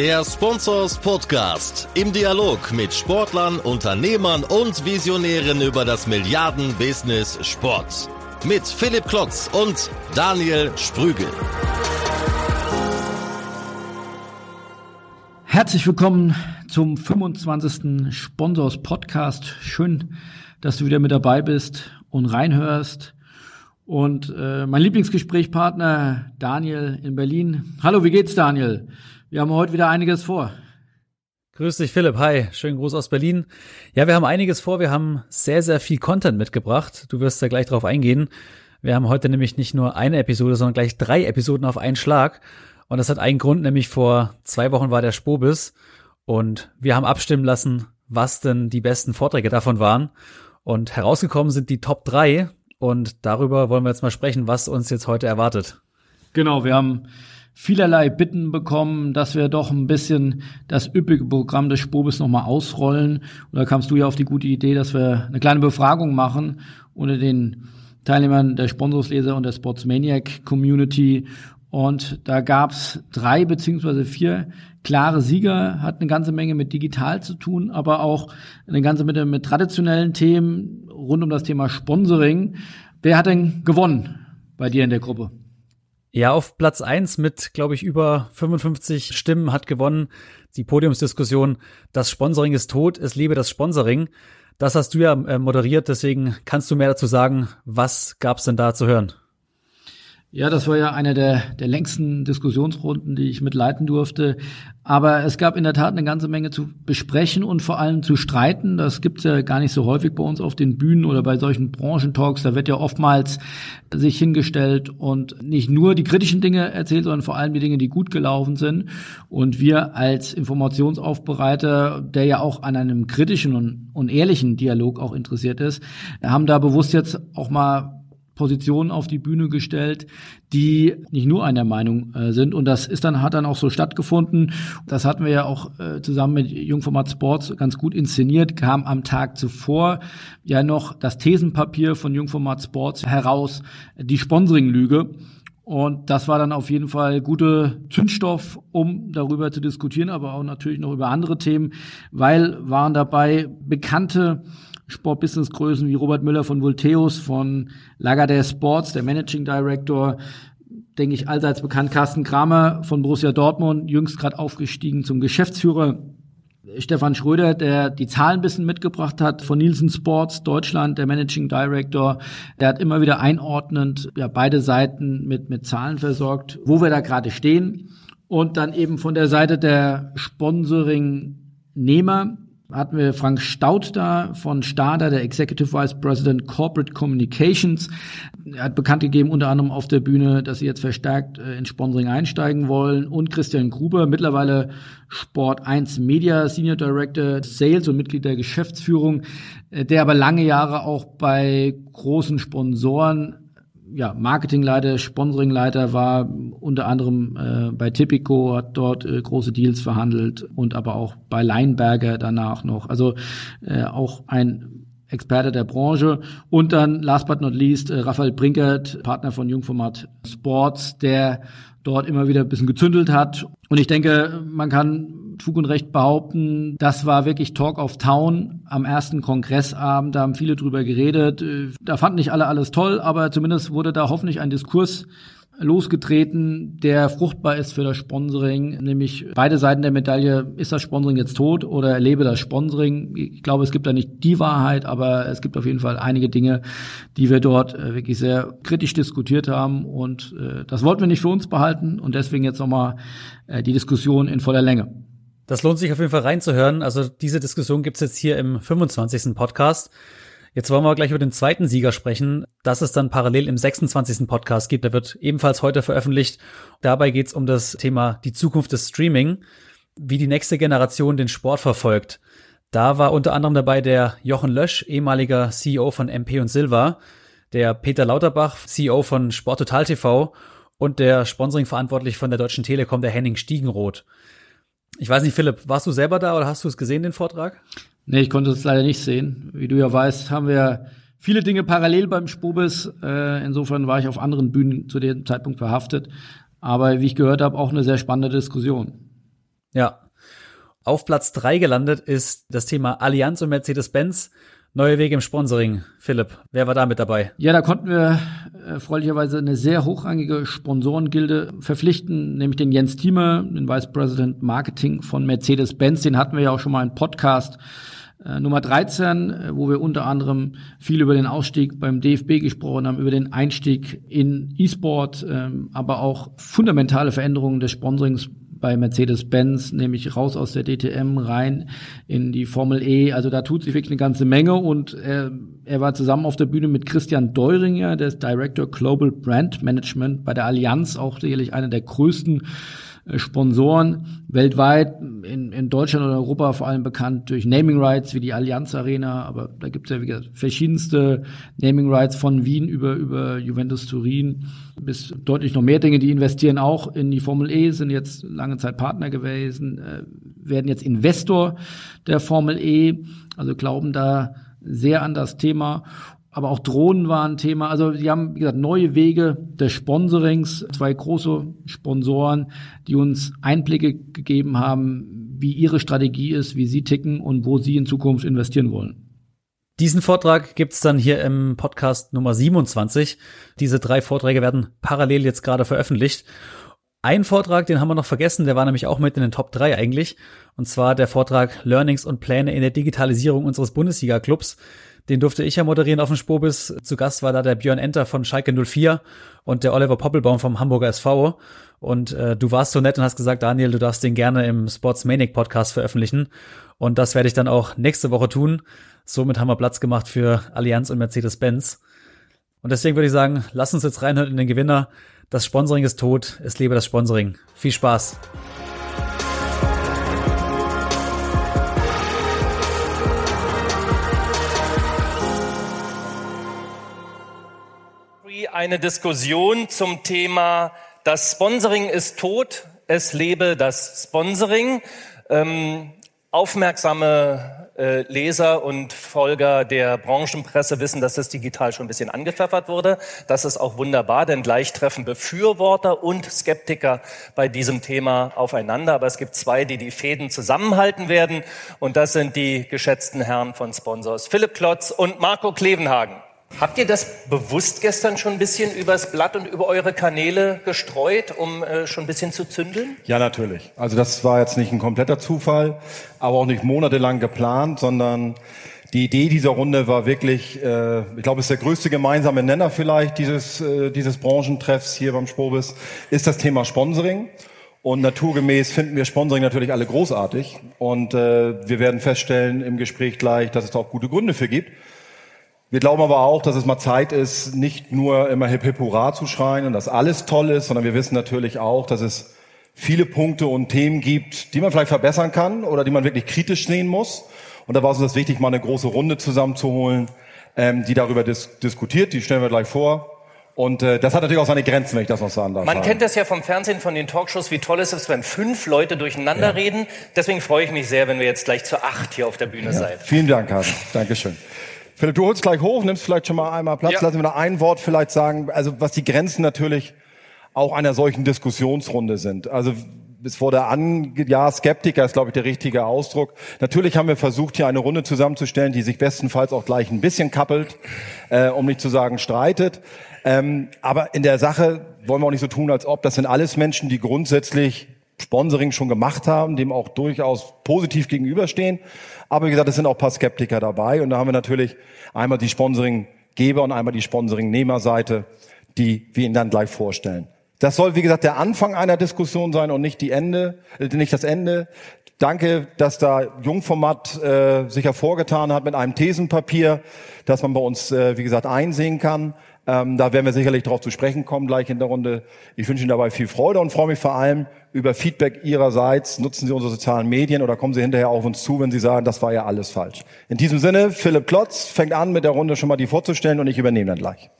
Der Sponsors Podcast im Dialog mit Sportlern, Unternehmern und Visionären über das Milliarden-Business Sport. Mit Philipp Klotz und Daniel Sprügel. Herzlich willkommen zum 25. Sponsors Podcast. Schön, dass du wieder mit dabei bist und reinhörst. Und äh, mein Lieblingsgesprächspartner Daniel in Berlin. Hallo, wie geht's, Daniel? Wir haben heute wieder einiges vor. Grüß dich, Philipp. Hi, schönen Gruß aus Berlin. Ja, wir haben einiges vor. Wir haben sehr, sehr viel Content mitgebracht. Du wirst da gleich drauf eingehen. Wir haben heute nämlich nicht nur eine Episode, sondern gleich drei Episoden auf einen Schlag. Und das hat einen Grund, nämlich vor zwei Wochen war der Spobis und wir haben abstimmen lassen, was denn die besten Vorträge davon waren. Und herausgekommen sind die Top drei und darüber wollen wir jetzt mal sprechen, was uns jetzt heute erwartet. Genau, wir haben vielerlei Bitten bekommen, dass wir doch ein bisschen das üppige Programm des Spobis nochmal ausrollen. Und da kamst du ja auf die gute Idee, dass wir eine kleine Befragung machen unter den Teilnehmern der Sponsorsleser und der Sportsmaniac Community. Und da gab's drei beziehungsweise vier klare Sieger, hat eine ganze Menge mit digital zu tun, aber auch eine ganze Menge mit traditionellen Themen rund um das Thema Sponsoring. Wer hat denn gewonnen bei dir in der Gruppe? Ja, auf Platz eins mit, glaube ich, über 55 Stimmen hat gewonnen die Podiumsdiskussion, das Sponsoring ist tot, es lebe das Sponsoring. Das hast du ja äh, moderiert, deswegen kannst du mehr dazu sagen. Was gab's denn da zu hören? Ja, das war ja eine der, der längsten Diskussionsrunden, die ich mitleiten durfte. Aber es gab in der Tat eine ganze Menge zu besprechen und vor allem zu streiten. Das gibt's ja gar nicht so häufig bei uns auf den Bühnen oder bei solchen Branchentalks. Da wird ja oftmals sich hingestellt und nicht nur die kritischen Dinge erzählt, sondern vor allem die Dinge, die gut gelaufen sind. Und wir als Informationsaufbereiter, der ja auch an einem kritischen und, und ehrlichen Dialog auch interessiert ist, haben da bewusst jetzt auch mal Positionen auf die Bühne gestellt, die nicht nur einer Meinung äh, sind. Und das ist dann, hat dann auch so stattgefunden. Das hatten wir ja auch äh, zusammen mit Jungformat Sports ganz gut inszeniert, kam am Tag zuvor ja noch das Thesenpapier von Jungformat Sports heraus, die Sponsoring-Lüge. Und das war dann auf jeden Fall gute Zündstoff, um darüber zu diskutieren, aber auch natürlich noch über andere Themen, weil waren dabei bekannte Sportbusinessgrößen wie Robert Müller von Volteus, von Lagardère Sports, der Managing Director, denke ich, allseits bekannt, Carsten Kramer von Borussia Dortmund, jüngst gerade aufgestiegen zum Geschäftsführer. Stefan Schröder, der die Zahlen ein bisschen mitgebracht hat, von Nielsen Sports Deutschland, der Managing Director, der hat immer wieder einordnend ja, beide Seiten mit, mit Zahlen versorgt, wo wir da gerade stehen. Und dann eben von der Seite der Sponsoring-Nehmer, hatten wir Frank Staud da von Stada, der Executive Vice President Corporate Communications. Er hat bekannt gegeben, unter anderem auf der Bühne, dass sie jetzt verstärkt äh, in Sponsoring einsteigen wollen. Und Christian Gruber, mittlerweile Sport 1 Media Senior Director Sales und Mitglied der Geschäftsführung, äh, der aber lange Jahre auch bei großen Sponsoren ja, Marketingleiter, Sponsoringleiter war, unter anderem äh, bei Tipico, hat dort äh, große Deals verhandelt und aber auch bei Leinberger danach noch. Also äh, auch ein Experte der Branche. Und dann, last but not least, äh, Raphael Brinkert, Partner von Jungformat Sports, der dort immer wieder ein bisschen gezündelt hat. Und ich denke, man kann Fug und Recht behaupten, das war wirklich Talk of Town am ersten Kongressabend. Da haben viele drüber geredet. Da fanden nicht alle alles toll, aber zumindest wurde da hoffentlich ein Diskurs losgetreten, der fruchtbar ist für das Sponsoring, nämlich beide Seiten der Medaille, ist das Sponsoring jetzt tot oder erlebe das Sponsoring? Ich glaube, es gibt da nicht die Wahrheit, aber es gibt auf jeden Fall einige Dinge, die wir dort äh, wirklich sehr kritisch diskutiert haben und äh, das wollten wir nicht für uns behalten und deswegen jetzt nochmal äh, die Diskussion in voller Länge. Das lohnt sich auf jeden Fall reinzuhören. Also diese Diskussion gibt's jetzt hier im 25. Podcast. Jetzt wollen wir gleich über den zweiten Sieger sprechen, das es dann parallel im 26. Podcast gibt. Der wird ebenfalls heute veröffentlicht. Dabei geht's um das Thema die Zukunft des Streaming, wie die nächste Generation den Sport verfolgt. Da war unter anderem dabei der Jochen Lösch, ehemaliger CEO von MP und Silva, der Peter Lauterbach, CEO von Sport Total TV und der Sponsoring verantwortlich von der Deutschen Telekom, der Henning Stiegenroth. Ich weiß nicht, Philipp, warst du selber da oder hast du es gesehen, den Vortrag? Nee, ich konnte es leider nicht sehen. Wie du ja weißt, haben wir viele Dinge parallel beim Spubis. Äh, insofern war ich auf anderen Bühnen zu dem Zeitpunkt verhaftet. Aber wie ich gehört habe, auch eine sehr spannende Diskussion. Ja. Auf Platz drei gelandet ist das Thema Allianz und Mercedes-Benz. Neue Wege im Sponsoring. Philipp, wer war da mit dabei? Ja, da konnten wir erfreulicherweise eine sehr hochrangige Sponsorengilde verpflichten, nämlich den Jens Thieme, den Vice President Marketing von Mercedes-Benz. Den hatten wir ja auch schon mal im Podcast äh, Nummer 13, äh, wo wir unter anderem viel über den Ausstieg beim DFB gesprochen haben, über den Einstieg in E-Sport, ähm, aber auch fundamentale Veränderungen des Sponsorings bei Mercedes-Benz, nämlich raus aus der DTM rein in die Formel E. Also da tut sich wirklich eine ganze Menge und er, er war zusammen auf der Bühne mit Christian Deuringer, der ist Director Global Brand Management bei der Allianz, auch sicherlich einer der größten Sponsoren weltweit, in, in Deutschland und Europa vor allem bekannt durch Naming Rights wie die Allianz Arena, aber da gibt es ja wie gesagt, verschiedenste Naming Rights von Wien über, über Juventus Turin bis deutlich noch mehr Dinge, die investieren auch in die Formel E, sind jetzt lange Zeit Partner gewesen, äh, werden jetzt Investor der Formel E, also glauben da sehr an das Thema aber auch Drohnen waren Thema. Also die haben, wie gesagt, neue Wege des Sponsorings, zwei große Sponsoren, die uns Einblicke gegeben haben, wie ihre Strategie ist, wie sie ticken und wo sie in Zukunft investieren wollen. Diesen Vortrag gibt's dann hier im Podcast Nummer 27. Diese drei Vorträge werden parallel jetzt gerade veröffentlicht. Ein Vortrag, den haben wir noch vergessen, der war nämlich auch mit in den Top 3 eigentlich. Und zwar der Vortrag Learnings und Pläne in der Digitalisierung unseres Bundesliga-Clubs. Den durfte ich ja moderieren auf dem Spobis. Zu Gast war da der Björn Enter von Schalke 04 und der Oliver Poppelbaum vom Hamburger SV. Und äh, du warst so nett und hast gesagt, Daniel, du darfst den gerne im Sports Manic Podcast veröffentlichen. Und das werde ich dann auch nächste Woche tun. Somit haben wir Platz gemacht für Allianz und Mercedes-Benz. Und deswegen würde ich sagen, lass uns jetzt reinhören in den Gewinner. Das Sponsoring ist tot. Es lebe das Sponsoring. Viel Spaß. Eine Diskussion zum Thema Das Sponsoring ist tot, es lebe das Sponsoring. Ähm, aufmerksame äh, Leser und Folger der Branchenpresse wissen, dass das digital schon ein bisschen angepfeffert wurde. Das ist auch wunderbar, denn gleich treffen Befürworter und Skeptiker bei diesem Thema aufeinander. Aber es gibt zwei, die die Fäden zusammenhalten werden. Und das sind die geschätzten Herren von Sponsors Philipp Klotz und Marco Klevenhagen. Habt ihr das bewusst gestern schon ein bisschen übers Blatt und über eure Kanäle gestreut, um äh, schon ein bisschen zu zündeln? Ja, natürlich. Also das war jetzt nicht ein kompletter Zufall, aber auch nicht monatelang geplant, sondern die Idee dieser Runde war wirklich, äh, ich glaube, es ist der größte gemeinsame Nenner vielleicht dieses, äh, dieses Branchentreffs hier beim Spobis, ist das Thema Sponsoring. Und naturgemäß finden wir Sponsoring natürlich alle großartig. Und äh, wir werden feststellen im Gespräch gleich, dass es da auch gute Gründe für gibt. Wir glauben aber auch, dass es mal Zeit ist, nicht nur immer hip hip hurra zu schreien und dass alles toll ist, sondern wir wissen natürlich auch, dass es viele Punkte und Themen gibt, die man vielleicht verbessern kann oder die man wirklich kritisch sehen muss. Und da war es uns wichtig, mal eine große Runde zusammenzuholen, ähm, die darüber dis diskutiert. Die stellen wir gleich vor. Und äh, das hat natürlich auch seine Grenzen, wenn ich das noch sagen darf. Man kennt das ja vom Fernsehen, von den Talkshows, wie toll es ist, wenn fünf Leute durcheinander ja. reden. Deswegen freue ich mich sehr, wenn wir jetzt gleich zu acht hier auf der Bühne ja. seid. Vielen Dank, Carsten. Dankeschön. Philipp, du holst gleich hoch, nimmst vielleicht schon mal einmal Platz. Ja. Lassen wir noch ein Wort vielleicht sagen, also was die Grenzen natürlich auch einer solchen Diskussionsrunde sind. Also bis vor der An ja, Skeptiker ist, glaube ich, der richtige Ausdruck. Natürlich haben wir versucht, hier eine Runde zusammenzustellen, die sich bestenfalls auch gleich ein bisschen kappelt, äh, um nicht zu sagen streitet. Ähm, aber in der Sache wollen wir auch nicht so tun, als ob das sind alles Menschen, die grundsätzlich Sponsoring schon gemacht haben, dem auch durchaus positiv gegenüberstehen. Aber wie gesagt, es sind auch paar Skeptiker dabei. Und da haben wir natürlich einmal die Sponsoringgeber und einmal die Sponsoringnehmerseite, die wir Ihnen dann gleich vorstellen. Das soll, wie gesagt, der Anfang einer Diskussion sein und nicht die Ende, äh, nicht das Ende. Danke, dass da Jungformat äh, sich hervorgetan hat mit einem Thesenpapier, das man bei uns, äh, wie gesagt, einsehen kann. Ähm, da werden wir sicherlich darauf zu sprechen kommen gleich in der Runde. Ich wünsche Ihnen dabei viel Freude und freue mich vor allem über Feedback Ihrerseits. Nutzen Sie unsere sozialen Medien oder kommen Sie hinterher auf uns zu, wenn Sie sagen, das war ja alles falsch. In diesem Sinne, Philipp Klotz fängt an, mit der Runde schon mal die vorzustellen und ich übernehme dann gleich.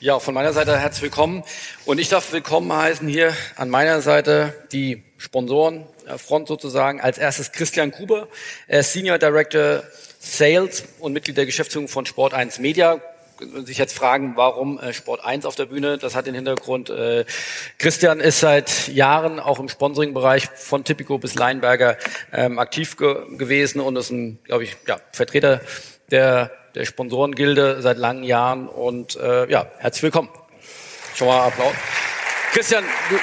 Ja, von meiner Seite herzlich willkommen. Und ich darf willkommen heißen hier an meiner Seite die Sponsorenfront sozusagen. Als erstes Christian Gruber, Senior Director Sales und Mitglied der Geschäftsführung von Sport 1 Media sich jetzt fragen, warum äh, Sport 1 auf der Bühne. Das hat den Hintergrund. Äh, Christian ist seit Jahren auch im Sponsoring-Bereich von Tipico bis Leinberger ähm, aktiv ge gewesen und ist ein, glaube ich, ja, Vertreter der, der Sponsorengilde seit langen Jahren. Und äh, ja, herzlich willkommen. Schon mal Applaus. Christian, du,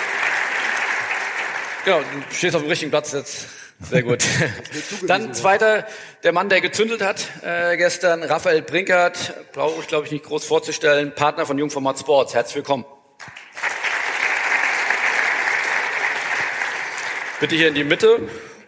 genau, du stehst auf dem richtigen Platz jetzt. Sehr gut. Dann zweiter, der Mann, der gezündelt hat äh, gestern, Raphael Brinkert, brauche ich glaube ich nicht groß vorzustellen, Partner von Jungformat Sports. Herzlich willkommen. Bitte hier in die Mitte.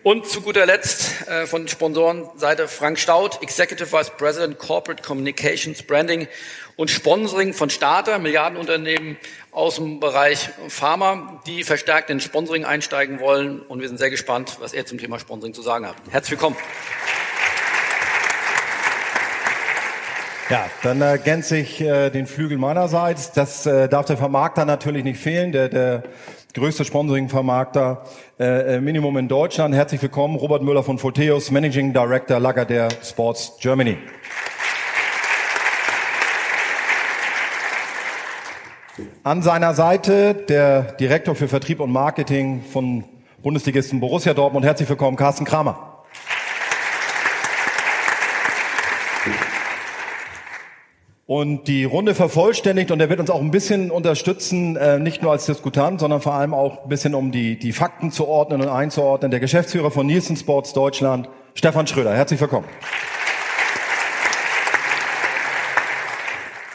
Und zu guter Letzt äh, von Sponsorenseite Frank Staud, Executive Vice President Corporate Communications, Branding und Sponsoring von Starter, Milliardenunternehmen aus dem Bereich Pharma, die verstärkt in Sponsoring einsteigen wollen. Und wir sind sehr gespannt, was er zum Thema Sponsoring zu sagen hat. Herzlich willkommen. Ja, dann ergänze ich äh, den Flügel meinerseits. Das äh, darf der Vermarkter natürlich nicht fehlen, der, der größte Sponsoring-Vermarkter äh, äh Minimum in Deutschland. Herzlich willkommen, Robert Müller von Foteus, Managing Director Lagardère Sports Germany. An seiner Seite der Direktor für Vertrieb und Marketing von Bundesligisten Borussia Dortmund. Herzlich willkommen, Carsten Kramer. Und die Runde vervollständigt und er wird uns auch ein bisschen unterstützen, äh, nicht nur als Diskutant, sondern vor allem auch ein bisschen um die, die Fakten zu ordnen und einzuordnen. Der Geschäftsführer von Nielsen Sports Deutschland, Stefan Schröder. Herzlich willkommen.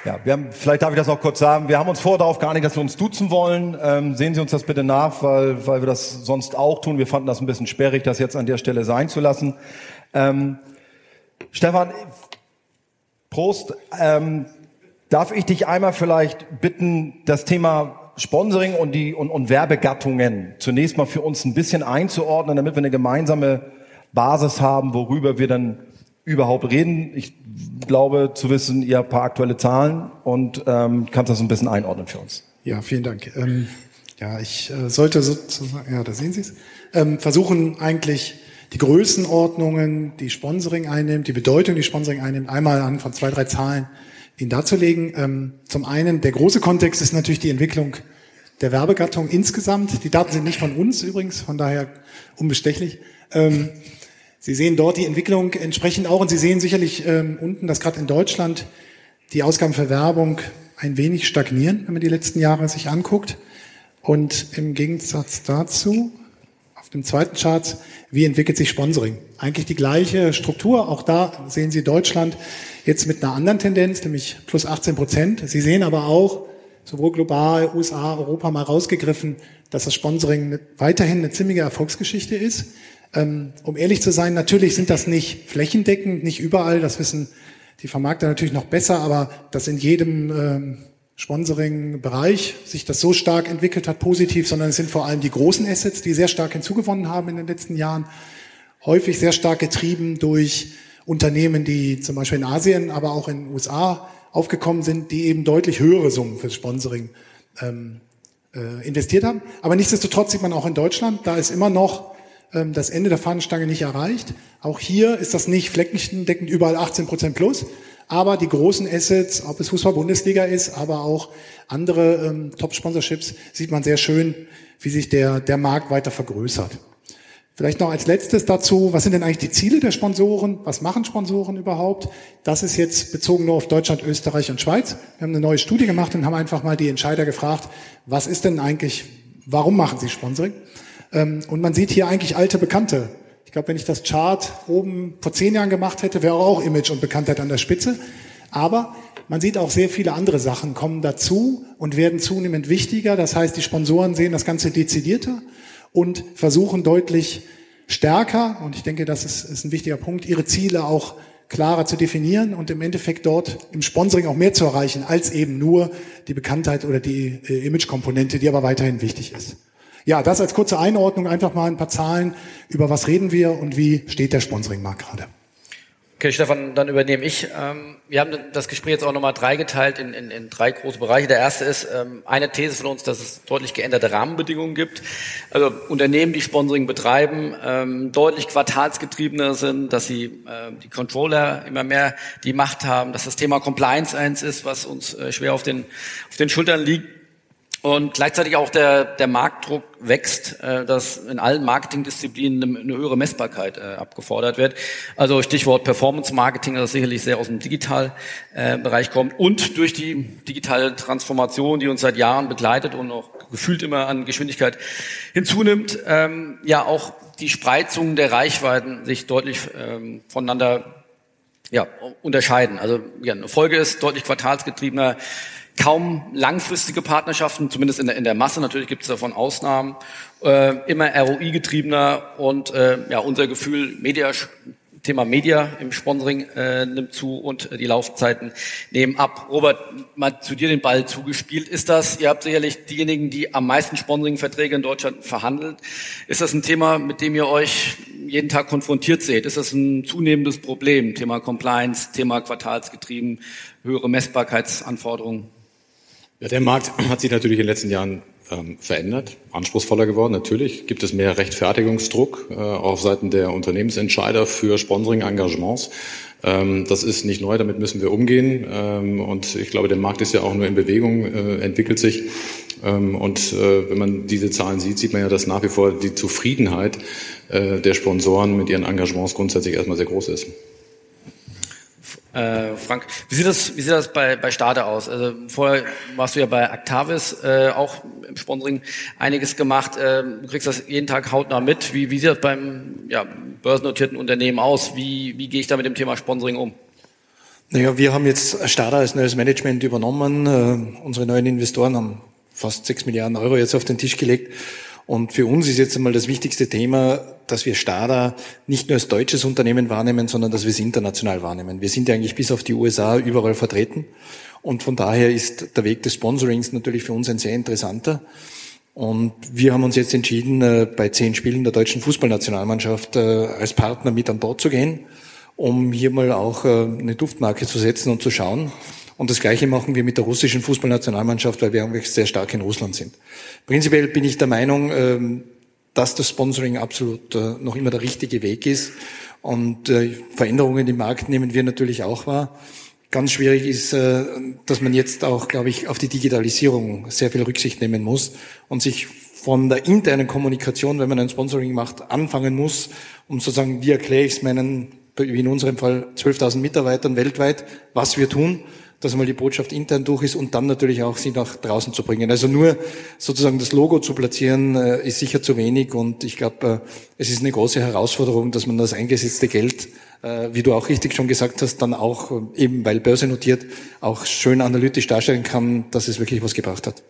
Ja, wir haben, vielleicht darf ich das noch kurz sagen. Wir haben uns vor darauf geeinigt, dass wir uns duzen wollen. Ähm, sehen Sie uns das bitte nach, weil, weil wir das sonst auch tun. Wir fanden das ein bisschen sperrig, das jetzt an der Stelle sein zu lassen. Ähm, Stefan, Prost. Ähm, darf ich dich einmal vielleicht bitten, das Thema Sponsoring und die und, und Werbegattungen zunächst mal für uns ein bisschen einzuordnen, damit wir eine gemeinsame Basis haben, worüber wir dann überhaupt reden. Ich glaube zu wissen, ihr habt ein paar aktuelle Zahlen und ähm, kannst das ein bisschen einordnen für uns. Ja, vielen Dank. Ähm, ja, ich äh, sollte sozusagen, ja, da sehen Sie es, ähm, versuchen eigentlich die Größenordnungen, die Sponsoring einnimmt, die Bedeutung, die Sponsoring einnimmt, einmal an von zwei, drei Zahlen Ihnen darzulegen. Ähm, zum einen, der große Kontext ist natürlich die Entwicklung der Werbegattung insgesamt. Die Daten sind nicht von uns übrigens, von daher unbestechlich. Ähm, Sie sehen dort die Entwicklung entsprechend auch und Sie sehen sicherlich ähm, unten, dass gerade in Deutschland die Ausgaben für Werbung ein wenig stagnieren, wenn man die letzten Jahre sich anguckt. Und im Gegensatz dazu, dem zweiten Chart, wie entwickelt sich Sponsoring? Eigentlich die gleiche Struktur. Auch da sehen Sie Deutschland jetzt mit einer anderen Tendenz, nämlich plus 18 Prozent. Sie sehen aber auch, sowohl global, USA, Europa mal rausgegriffen, dass das Sponsoring weiterhin eine ziemliche Erfolgsgeschichte ist. Ähm, um ehrlich zu sein, natürlich sind das nicht flächendeckend, nicht überall, das wissen die Vermarkter natürlich noch besser, aber dass in jedem ähm, Sponsoring-Bereich sich das so stark entwickelt hat, positiv, sondern es sind vor allem die großen Assets, die sehr stark hinzugewonnen haben in den letzten Jahren, häufig sehr stark getrieben durch Unternehmen, die zum Beispiel in Asien, aber auch in den USA aufgekommen sind, die eben deutlich höhere Summen fürs Sponsoring ähm, äh, investiert haben. Aber nichtsdestotrotz sieht man auch in Deutschland, da ist immer noch ähm, das Ende der Fahnenstange nicht erreicht. Auch hier ist das nicht fleckendeckend überall 18 Prozent plus. Aber die großen Assets, ob es Fußball-Bundesliga ist, aber auch andere ähm, Top-Sponsorships, sieht man sehr schön, wie sich der, der Markt weiter vergrößert. Vielleicht noch als letztes dazu, was sind denn eigentlich die Ziele der Sponsoren? Was machen Sponsoren überhaupt? Das ist jetzt bezogen nur auf Deutschland, Österreich und Schweiz. Wir haben eine neue Studie gemacht und haben einfach mal die Entscheider gefragt, was ist denn eigentlich, warum machen sie Sponsoring? Ähm, und man sieht hier eigentlich alte Bekannte. Ich glaube, wenn ich das Chart oben vor zehn Jahren gemacht hätte, wäre auch Image und Bekanntheit an der Spitze. Aber man sieht auch sehr viele andere Sachen kommen dazu und werden zunehmend wichtiger. Das heißt, die Sponsoren sehen das Ganze dezidierter und versuchen deutlich stärker, und ich denke, das ist, ist ein wichtiger Punkt, ihre Ziele auch klarer zu definieren und im Endeffekt dort im Sponsoring auch mehr zu erreichen, als eben nur die Bekanntheit oder die äh, Image-Komponente, die aber weiterhin wichtig ist. Ja, das als kurze Einordnung, einfach mal ein paar Zahlen, über was reden wir und wie steht der Sponsoringmarkt gerade. Okay, Stefan, dann übernehme ich. Ähm, wir haben das Gespräch jetzt auch nochmal dreigeteilt in, in, in drei große Bereiche. Der erste ist ähm, eine These von uns, dass es deutlich geänderte Rahmenbedingungen gibt. Also Unternehmen, die Sponsoring betreiben, ähm, deutlich quartalsgetriebener sind, dass sie die Controller immer mehr die Macht haben, dass das Thema Compliance eins ist, was uns äh, schwer auf den, auf den Schultern liegt und gleichzeitig auch der, der Marktdruck wächst, äh, dass in allen Marketingdisziplinen eine, eine höhere Messbarkeit äh, abgefordert wird. Also Stichwort Performance Marketing, das sicherlich sehr aus dem Digitalbereich äh, kommt und durch die digitale Transformation, die uns seit Jahren begleitet und auch gefühlt immer an Geschwindigkeit hinzunimmt, ähm, ja auch die Spreizung der Reichweiten sich deutlich ähm, voneinander ja, unterscheiden. Also ja, eine Folge ist deutlich quartalsgetriebener kaum langfristige Partnerschaften, zumindest in der, in der Masse. Natürlich gibt es davon Ausnahmen. Äh, immer ROI-getriebener und äh, ja, unser Gefühl, Media, Thema Media im Sponsoring äh, nimmt zu und äh, die Laufzeiten nehmen ab. Robert, mal zu dir den Ball zugespielt. Ist das, ihr habt sicherlich diejenigen, die am meisten Sponsoring-Verträge in Deutschland verhandelt. Ist das ein Thema, mit dem ihr euch jeden Tag konfrontiert seht? Ist das ein zunehmendes Problem? Thema Compliance, Thema quartalsgetrieben, höhere Messbarkeitsanforderungen? Ja, der Markt hat sich natürlich in den letzten Jahren ähm, verändert, anspruchsvoller geworden. Natürlich gibt es mehr Rechtfertigungsdruck äh, auf Seiten der Unternehmensentscheider für Sponsoring-Engagements. Ähm, das ist nicht neu, damit müssen wir umgehen. Ähm, und ich glaube, der Markt ist ja auch nur in Bewegung, äh, entwickelt sich. Ähm, und äh, wenn man diese Zahlen sieht, sieht man ja, dass nach wie vor die Zufriedenheit äh, der Sponsoren mit ihren Engagements grundsätzlich erstmal sehr groß ist. Äh, Frank, wie sieht das, wie sieht das bei, bei Stade aus? Also vorher warst du ja bei Actavis äh, auch im Sponsoring einiges gemacht. Äh, du kriegst das jeden Tag hautnah mit. Wie, wie sieht das beim ja, börsennotierten Unternehmen aus? Wie, wie gehe ich da mit dem Thema Sponsoring um? Naja, wir haben jetzt Stada als neues Management übernommen. Äh, unsere neuen Investoren haben fast sechs Milliarden Euro jetzt auf den Tisch gelegt. Und für uns ist jetzt einmal das wichtigste Thema, dass wir Stada nicht nur als deutsches Unternehmen wahrnehmen, sondern dass wir es international wahrnehmen. Wir sind ja eigentlich bis auf die USA überall vertreten. Und von daher ist der Weg des Sponsorings natürlich für uns ein sehr interessanter. Und wir haben uns jetzt entschieden, äh, bei zehn Spielen der deutschen Fußballnationalmannschaft äh, als Partner mit an Bord zu gehen, um hier mal auch äh, eine Duftmarke zu setzen und zu schauen, und das Gleiche machen wir mit der russischen Fußballnationalmannschaft, weil wir eigentlich sehr stark in Russland sind. Prinzipiell bin ich der Meinung, ähm, dass das Sponsoring absolut äh, noch immer der richtige Weg ist. Und äh, Veränderungen im Markt nehmen wir natürlich auch wahr. Ganz schwierig ist, äh, dass man jetzt auch, glaube ich, auf die Digitalisierung sehr viel Rücksicht nehmen muss und sich von der internen Kommunikation, wenn man ein Sponsoring macht, anfangen muss, um zu sagen, wie erkläre ich es meinen, wie in unserem Fall 12.000 Mitarbeitern weltweit, was wir tun dass mal die Botschaft intern durch ist und dann natürlich auch sie nach draußen zu bringen. Also nur sozusagen das Logo zu platzieren, äh, ist sicher zu wenig und ich glaube, äh, es ist eine große Herausforderung, dass man das eingesetzte Geld, äh, wie du auch richtig schon gesagt hast, dann auch eben, weil Börse notiert, auch schön analytisch darstellen kann, dass es wirklich was gebracht hat.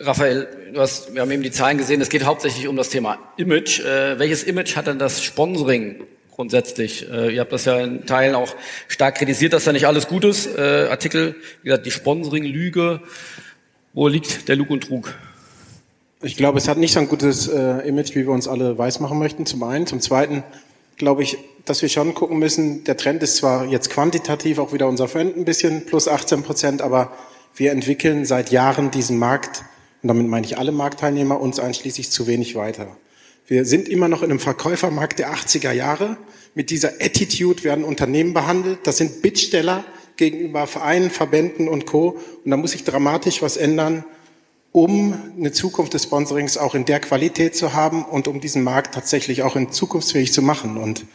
Raphael, du hast, wir haben eben die Zahlen gesehen, es geht hauptsächlich um das Thema Image. Äh, welches Image hat denn das Sponsoring grundsätzlich. Äh, ihr habt das ja in Teilen auch stark kritisiert, dass da nicht alles gut ist. Äh, Artikel, wie gesagt, die Sponsoring-Lüge. Wo liegt der Lug und Trug? Ich glaube, es hat nicht so ein gutes äh, Image, wie wir uns alle weismachen möchten, zum einen. Zum zweiten glaube ich, dass wir schon gucken müssen, der Trend ist zwar jetzt quantitativ auch wieder unser Freund ein bisschen, plus 18 Prozent, aber wir entwickeln seit Jahren diesen Markt, und damit meine ich alle Marktteilnehmer, uns einschließlich zu wenig weiter. Wir sind immer noch in einem Verkäufermarkt der 80er Jahre. Mit dieser Attitude werden Unternehmen behandelt. Das sind Bittsteller gegenüber Vereinen, Verbänden und Co. Und da muss sich dramatisch was ändern, um eine Zukunft des Sponsorings auch in der Qualität zu haben und um diesen Markt tatsächlich auch in zukunftsfähig zu machen. Und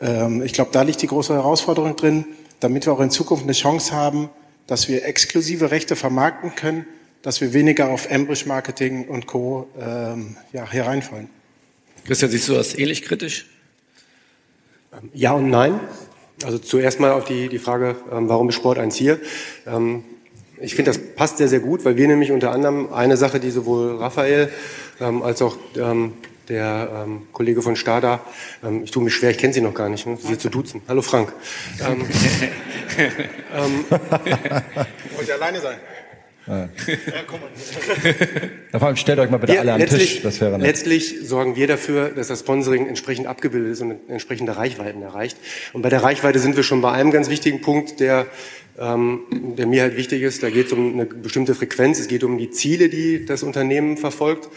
ähm, ich glaube, da liegt die große Herausforderung drin, damit wir auch in Zukunft eine Chance haben, dass wir exklusive Rechte vermarkten können, dass wir weniger auf Ambush-Marketing und Co. Ähm, ja, hereinfallen. Christian, siehst du das ähnlich kritisch? Ja und nein. Also zuerst mal auf die, die Frage, ähm, warum ist Sport 1 hier? Ähm, ich finde, das passt sehr, sehr gut, weil wir nämlich unter anderem eine Sache, die sowohl Raphael ähm, als auch ähm, der ähm, Kollege von Stada, ähm, ich tue mich schwer, ich kenne sie noch gar nicht, ne? sie zu duzen. Hallo Frank. Ähm, ähm, Wollt ihr alleine sein? Ja. Vor allem stellt euch mal bitte Ja, alle an den letztlich, Tisch, das wäre nett. letztlich sorgen wir dafür, dass das Sponsoring entsprechend abgebildet ist und entsprechende Reichweiten erreicht. Und bei der Reichweite sind wir schon bei einem ganz wichtigen Punkt, der, ähm, der mir halt wichtig ist. Da geht es um eine bestimmte Frequenz, es geht um die Ziele, die das Unternehmen verfolgt,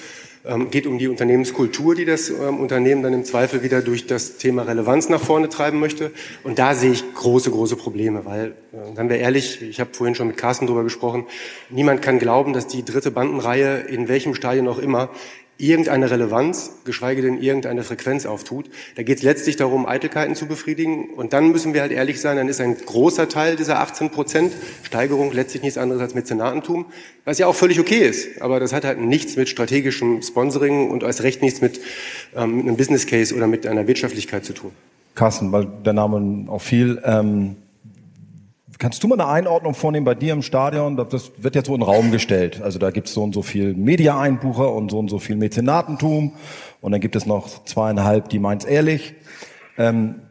ähm, geht um die Unternehmenskultur, die das ähm, Unternehmen dann im Zweifel wieder durch das Thema Relevanz nach vorne treiben möchte. Und da sehe ich große, große Probleme, weil, äh, seien wir ehrlich, ich habe vorhin schon mit Carsten drüber gesprochen, niemand kann glauben, dass die dritte Bandenreihe in welchem Stadion auch immer irgendeine Relevanz, geschweige denn irgendeine Frequenz auftut. Da geht es letztlich darum, Eitelkeiten zu befriedigen. Und dann müssen wir halt ehrlich sein, dann ist ein großer Teil dieser 18 Prozent Steigerung letztlich nichts anderes als Mäzenatentum, was ja auch völlig okay ist. Aber das hat halt nichts mit strategischem Sponsoring und als recht nichts mit ähm, einem Business Case oder mit einer Wirtschaftlichkeit zu tun. Carsten, weil der Name auch viel. Ähm, kannst du mal eine Einordnung vornehmen bei dir im Stadion? Das- wird jetzt so in den Raum gestellt. Also da gibt es so und so viel Media-Einbucher und so und so viel Mäzenatentum. Und dann gibt es noch zweieinhalb, die meint's ehrlich. Ähm,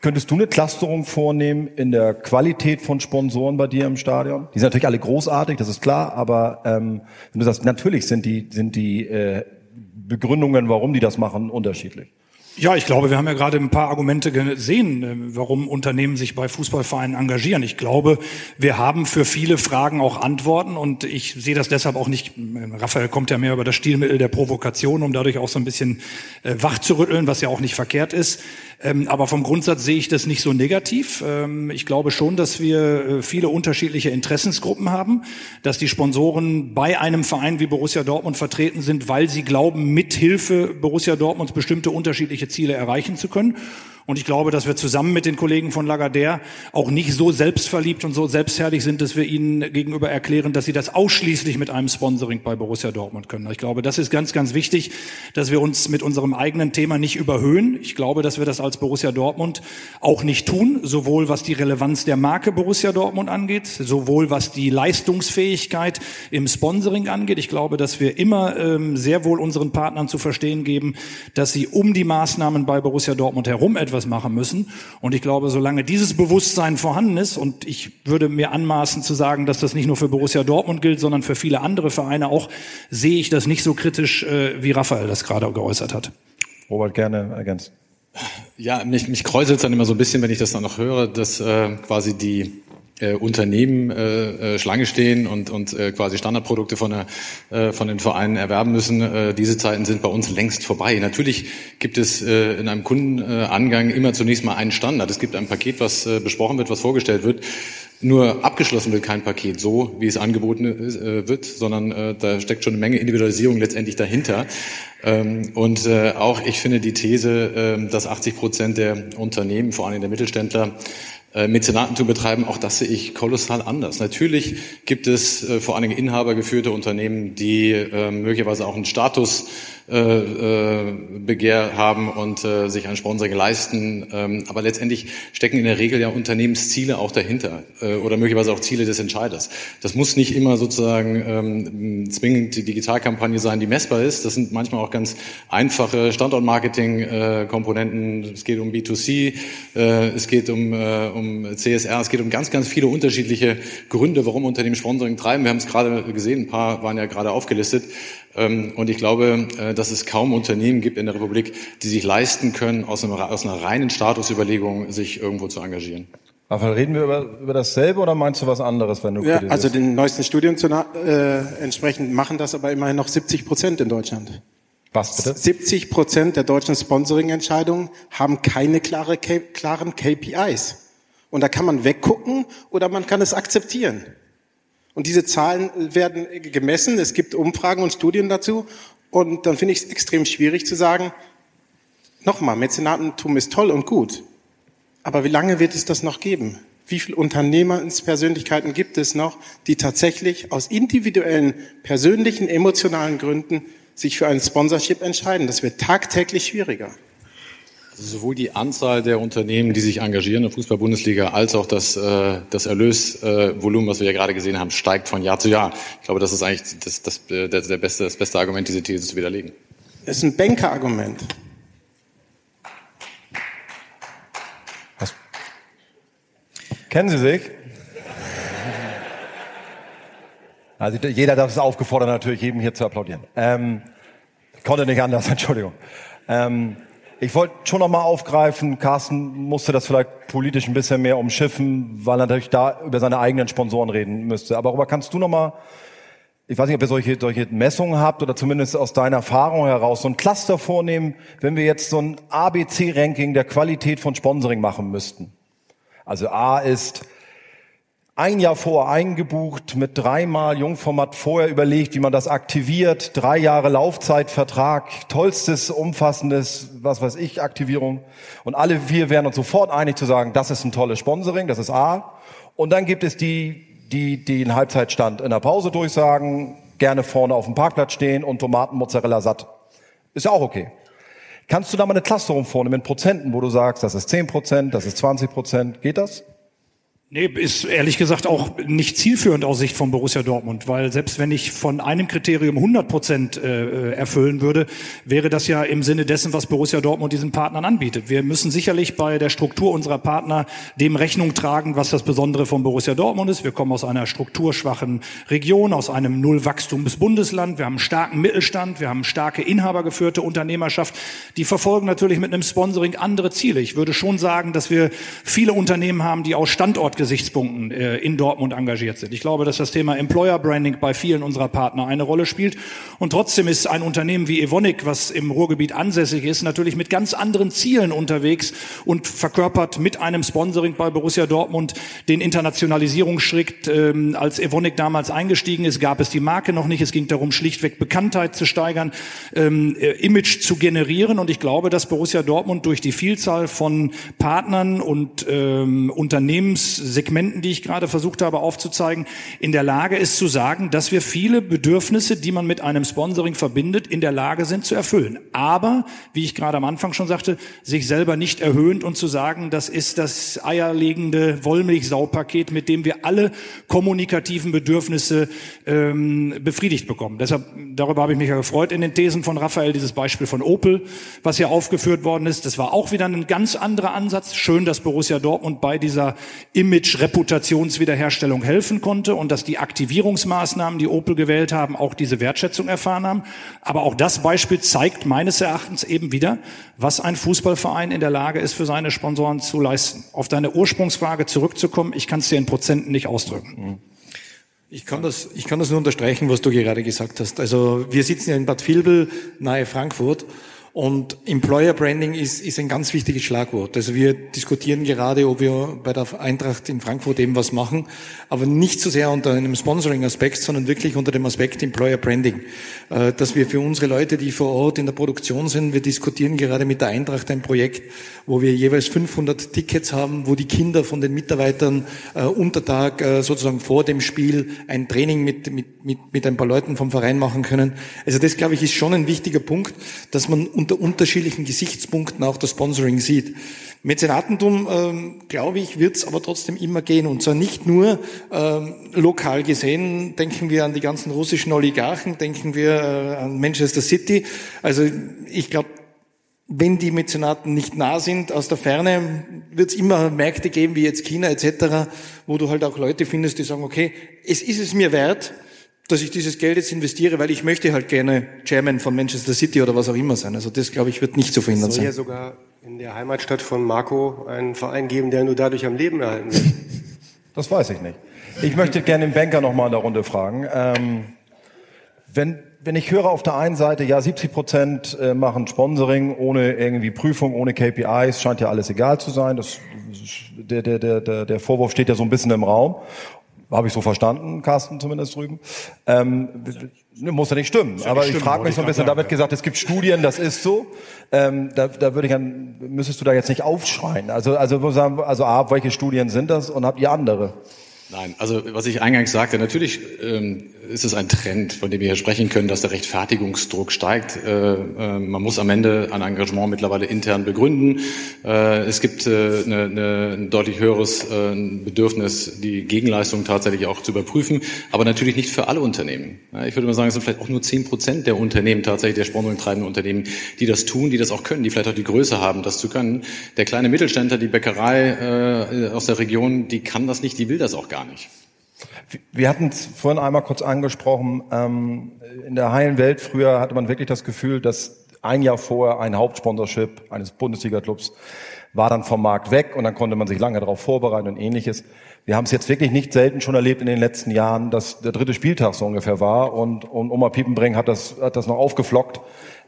könntest du eine Clusterung vornehmen in der Qualität von Sponsoren bei dir im Stadion? Die sind natürlich alle großartig, das ist klar, aber ähm, wenn du sagst, natürlich sind die, sind die äh, Begründungen, warum die das machen, unterschiedlich. Ja, ich glaube, wir haben ja gerade ein paar Argumente gesehen, äh, warum Unternehmen sich bei Fußballvereinen engagieren. Ich glaube, wir haben für viele Fragen auch Antworten und ich sehe das deshalb auch nicht, äh, Raphael kommt ja mehr über das Stilmittel der Provokation, um dadurch auch so ein bisschen äh, wach zu rütteln, was ja auch nicht verkehrt ist. Ähm, Aber vom Grundsatz sehe ich das nicht so negativ. Ähm, Ich glaube schon, dass wir äh, viele unterschiedliche Interessensgruppen haben, dass die Sponsoren bei einem Verein wie Borussia Dortmund vertreten sind, weil sie glauben, mit Hilfe Borussia Dortmunds bestimmte unterschiedliche Ziele erreichen zu können. Und ich glaube, dass wir zusammen mit den Kollegen von Lagardère auch nicht so selbstverliebt und so selbstherrlich sind, dass wir ihnen gegenüber erklären, dass sie das ausschließlich mit einem Sponsoring bei Borussia Dortmund können. Ich glaube, das ist ganz, ganz wichtig, dass wir uns mit unserem eigenen Thema nicht überhöhen. Ich glaube, dass wir das als Borussia Dortmund auch nicht tun, sowohl was die Relevanz der Marke Borussia Dortmund angeht, sowohl was die Leistungsfähigkeit im Sponsoring angeht. Ich glaube, dass wir immer ähm, sehr wohl unseren Partnern zu verstehen geben, dass sie um die Maßnahmen bei Borussia Dortmund herum etwas machen müssen. Und ich glaube, solange dieses Bewusstsein vorhanden ist, und ich würde mir anmaßen zu sagen, dass das nicht nur für Borussia Dortmund gilt, sondern für viele andere Vereine auch, sehe ich das nicht so kritisch, äh, wie Raphael das gerade geäußert hat. Robert, gerne ergänzen. Ja, mich, mich kräuselt dann immer so ein bisschen, wenn ich das dann noch höre, dass äh, quasi die äh, Unternehmen äh, äh, Schlange stehen und, und äh, quasi Standardprodukte von, der, äh, von den Vereinen erwerben müssen. Äh, diese Zeiten sind bei uns längst vorbei. Natürlich gibt es äh, in einem Kundenangang immer zunächst mal einen Standard. Es gibt ein Paket, was äh, besprochen wird, was vorgestellt wird. Nur abgeschlossen wird kein Paket so, wie es angeboten äh, wird, sondern äh, da steckt schon eine Menge Individualisierung letztendlich dahinter. Ähm, und äh, auch ich finde die These, äh, dass 80 Prozent der Unternehmen, vor allem der Mittelständler, äh, Mäzenatentum betreiben, auch das sehe ich kolossal anders. Natürlich gibt es äh, vor allen Dingen inhabergeführte Unternehmen, die äh, möglicherweise auch einen Status äh, äh, Begehr haben und äh, sich ein Sponsoring leisten. Ähm, aber letztendlich stecken in der Regel ja Unternehmensziele auch dahinter oder möglicherweise auch Ziele des Entscheiders. Das muss nicht immer sozusagen ähm, zwingend die Digitalkampagne sein, die messbar ist. Das sind manchmal auch ganz einfache Standortmarketing-Komponenten. es geht um B2C, äh, es geht um CSR, es geht um ganz, ganz viele unterschiedliche Gründe, warum Unternehmen Sponsoring treiben. Wir haben es gerade gesehen, ein paar waren ja gerade aufgelistet. Ähm, Und ich glaube, äh, dass es kaum Unternehmen gibt in der Republik, die sich leisten können, aus, einem, aus einer reinen Statusüberlegung sich irgendwo zu engagieren. Raphael, reden wir über, über dasselbe oder meinst du was anderes, wenn du Ja, also den neuesten Studien zu, äh, entsprechend machen das aber immerhin noch 70 Prozent in Deutschland. Was bitte? 70 Prozent der deutschen Sponsoring-Entscheidungen haben keine klare, klaren KPIs. Und da kann man weggucken oder man kann es akzeptieren. Und diese Zahlen werden gemessen. Es gibt Umfragen und Studien dazu. Und dann finde ich es extrem schwierig zu sagen, nochmal, Mäzenatentum ist toll und gut. Aber wie lange wird es das noch geben? Wie viele Unternehmenspersönlichkeiten gibt es noch, die tatsächlich aus individuellen, persönlichen, emotionalen Gründen sich für ein Sponsorship entscheiden? Das wird tagtäglich schwieriger. Also sowohl die Anzahl der Unternehmen, die sich engagieren in der Fußball-Bundesliga, als auch das, äh, das Erlösvolumen, was wir ja gerade gesehen haben, steigt von Jahr zu Jahr. Ich glaube, das ist eigentlich das, das, der, der beste, das beste Argument, diese These zu widerlegen. Das ist ein Bankerargument. Kennen Sie sich? Also jeder darf es aufgefordert, natürlich jedem hier zu applaudieren. Ähm, konnte nicht anders, Entschuldigung. Ähm, ich wollte schon noch mal aufgreifen, Carsten musste das vielleicht politisch ein bisschen mehr umschiffen, weil er natürlich da über seine eigenen Sponsoren reden müsste. Aber darüber kannst du noch mal, ich weiß nicht, ob ihr solche, solche Messungen habt oder zumindest aus deiner Erfahrung heraus so ein Cluster vornehmen, wenn wir jetzt so ein ABC-Ranking der Qualität von Sponsoring machen müssten. Also A ist ein Jahr vor eingebucht, mit dreimal Jungformat vorher überlegt, wie man das aktiviert, drei Jahre Laufzeitvertrag, tollstes, umfassendes, was weiß ich, Aktivierung. Und alle wir wären uns sofort einig zu sagen, das ist ein tolles Sponsoring, das ist A. Und dann gibt es die, die, die den Halbzeitstand in der Pause durchsagen, gerne vorne auf dem Parkplatz stehen und Tomaten, Mozzarella satt. Ist ja auch okay. Kannst du da mal eine Clusterung vornehmen in Prozenten, wo du sagst, das ist 10 Prozent, das ist 20 Prozent, geht das? Nee, ist ehrlich gesagt auch nicht zielführend aus Sicht von Borussia Dortmund, weil selbst wenn ich von einem Kriterium 100 Prozent äh, erfüllen würde, wäre das ja im Sinne dessen, was Borussia Dortmund diesen Partnern anbietet. Wir müssen sicherlich bei der Struktur unserer Partner dem Rechnung tragen, was das Besondere von Borussia Dortmund ist. Wir kommen aus einer strukturschwachen Region, aus einem Nullwachstumsbundesland. Wir haben einen starken Mittelstand, wir haben starke inhabergeführte Unternehmerschaft. Die verfolgen natürlich mit einem Sponsoring andere Ziele. Ich würde schon sagen, dass wir viele Unternehmen haben, die aus Standort Gesichtspunkten äh, in Dortmund engagiert sind. Ich glaube, dass das Thema Employer Branding bei vielen unserer Partner eine Rolle spielt. Und trotzdem ist ein Unternehmen wie Evonik, was im Ruhrgebiet ansässig ist, natürlich mit ganz anderen Zielen unterwegs und verkörpert mit einem Sponsoring bei Borussia Dortmund den Internationalisierungsschritt. Ähm, als Evonik damals eingestiegen ist, gab es die Marke noch nicht. Es ging darum, schlichtweg Bekanntheit zu steigern, ähm, äh, Image zu generieren. Und ich glaube, dass Borussia Dortmund durch die Vielzahl von Partnern und ähm, Unternehmens Segmenten, die ich gerade versucht habe aufzuzeigen, in der Lage ist zu sagen, dass wir viele Bedürfnisse, die man mit einem Sponsoring verbindet, in der Lage sind zu erfüllen. Aber, wie ich gerade am Anfang schon sagte, sich selber nicht erhöhend und zu sagen, das ist das eierlegende Wollmilchsaupaket, mit dem wir alle kommunikativen Bedürfnisse ähm, befriedigt bekommen. Deshalb, darüber habe ich mich ja gefreut in den Thesen von Raphael, dieses Beispiel von Opel, was hier aufgeführt worden ist. Das war auch wieder ein ganz anderer Ansatz. Schön, dass Borussia Dortmund bei dieser Image Image-Reputationswiederherstellung helfen konnte und dass die Aktivierungsmaßnahmen, die Opel gewählt haben, auch diese Wertschätzung erfahren haben. Aber auch das Beispiel zeigt meines Erachtens eben wieder, was ein Fußballverein in der Lage ist, für seine Sponsoren zu leisten. Auf deine Ursprungsfrage zurückzukommen, ich kann es dir in Prozenten nicht ausdrücken. Mhm. Ich kann das, ich kann das nur unterstreichen, was du gerade gesagt hast. Also wir sitzen ja in Bad Vilbel, nahe Frankfurt. Und Employer Branding ist, ist ein ganz wichtiges Schlagwort. Also wir diskutieren gerade, ob wir bei der Eintracht in Frankfurt eben was machen, aber nicht so sehr unter einem Sponsoring-Aspekt, sondern wirklich unter dem Aspekt Employer Branding. Äh, dass wir für unsere Leute, die vor Ort in der Produktion sind, wir diskutieren gerade mit der Eintracht ein Projekt, wo wir jeweils 500 Tickets haben, wo die Kinder von den Mitarbeitern äh, unter Tag äh, sozusagen vor dem Spiel ein Training mit, mit, mit, mit ein paar Leuten vom Verein machen können. Also das, glaube ich, ist schon ein wichtiger Punkt, dass man unter unterschiedlichen Gesichtspunkten auch das Sponsoring sieht. Mäzenatentum, ähm, glaube ich, wird es aber trotzdem immer gehen. Und zwar nicht nur ähm, lokal gesehen, denken wir an die ganzen russischen Oligarchen, denken wir äh, an Manchester City. Also ich glaube, wenn die Mäzenaten nicht nah sind, aus der Ferne, wird es immer Märkte geben, wie jetzt China etc., wo du halt auch Leute findest, die sagen, okay, es ist es mir wert, dass ich dieses Geld jetzt investiere, weil ich möchte halt gerne Chairman von Manchester City oder was auch immer sein. Also das, glaube ich, wird nicht zu verhindern sein. Es soll ja sogar in der Heimatstadt von Marco einen Verein geben, der nur dadurch am Leben erhalten wird. Das weiß ich nicht. Ich möchte gerne den Banker noch mal in der Runde fragen. Ähm, wenn, wenn ich höre auf der einen Seite, ja, 70 Prozent äh, machen Sponsoring ohne irgendwie Prüfung, ohne KPIs, scheint ja alles egal zu sein. Das, der, der, der, der Vorwurf steht ja so ein bisschen im Raum. Habe ich so verstanden, Carsten zumindest drüben. Ähm, muss ja nicht stimmen, ja aber nicht ich frage mich so ein bisschen, da wird gesagt, es gibt Studien, das ist so. Ähm, da, da würde ich dann, müsstest du da jetzt nicht aufschreien. Also, also, also A, welche Studien sind das und habt ihr andere? Nein, also was ich eingangs sagte, natürlich ähm, ist es ein Trend, von dem wir hier sprechen können, dass der Rechtfertigungsdruck steigt. Äh, äh, man muss am Ende ein Engagement mittlerweile intern begründen. Äh, es gibt eine, eine, ein deutlich höheres Bedürfnis, die Gegenleistung tatsächlich auch zu überprüfen, aber natürlich nicht für alle Unternehmen. Ich würde mal sagen, es sind vielleicht auch nur zehn Prozent der Unternehmen, tatsächlich der Sponsoring treibenden Unternehmen, die das tun, die das auch können, die vielleicht auch die Größe haben, das zu können. Der kleine Mittelständler, die Bäckerei aus der Region, die kann das nicht, die will das auch gar nicht. Wir hatten es vorhin einmal kurz angesprochen. Ähm, in der heilen Welt früher hatte man wirklich das Gefühl, dass ein Jahr vorher ein Hauptsponsorship eines Bundesliga-Clubs war dann vom Markt weg und dann konnte man sich lange darauf vorbereiten und ähnliches. Wir haben es jetzt wirklich nicht selten schon erlebt in den letzten Jahren, dass der dritte Spieltag so ungefähr war und, und Oma Piepenbring hat das, hat das noch aufgeflockt.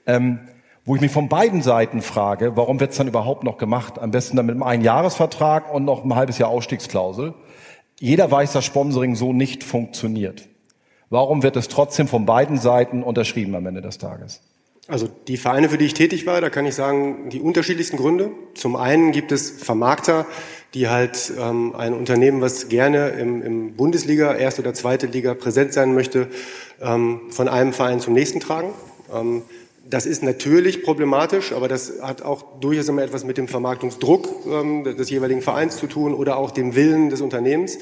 Ähm, wo ich mich von beiden Seiten frage, warum wird es dann überhaupt noch gemacht? Am besten dann mit einem Einjahresvertrag und noch ein halbes Jahr Ausstiegsklausel. Jeder weiß, dass Sponsoring so nicht funktioniert. Warum wird es trotzdem von beiden Seiten unterschrieben am Ende des Tages? Also die Vereine, für die ich tätig war, da kann ich sagen, die unterschiedlichsten Gründe. Zum einen gibt es Vermarkter, die halt ähm, ein Unternehmen, was gerne im, im Bundesliga, erste oder zweite Liga präsent sein möchte, ähm, von einem Verein zum nächsten tragen. Ähm, das ist natürlich problematisch, aber das hat auch durchaus immer etwas mit dem Vermarktungsdruck ähm, des jeweiligen Vereins zu tun oder auch dem Willen des Unternehmens.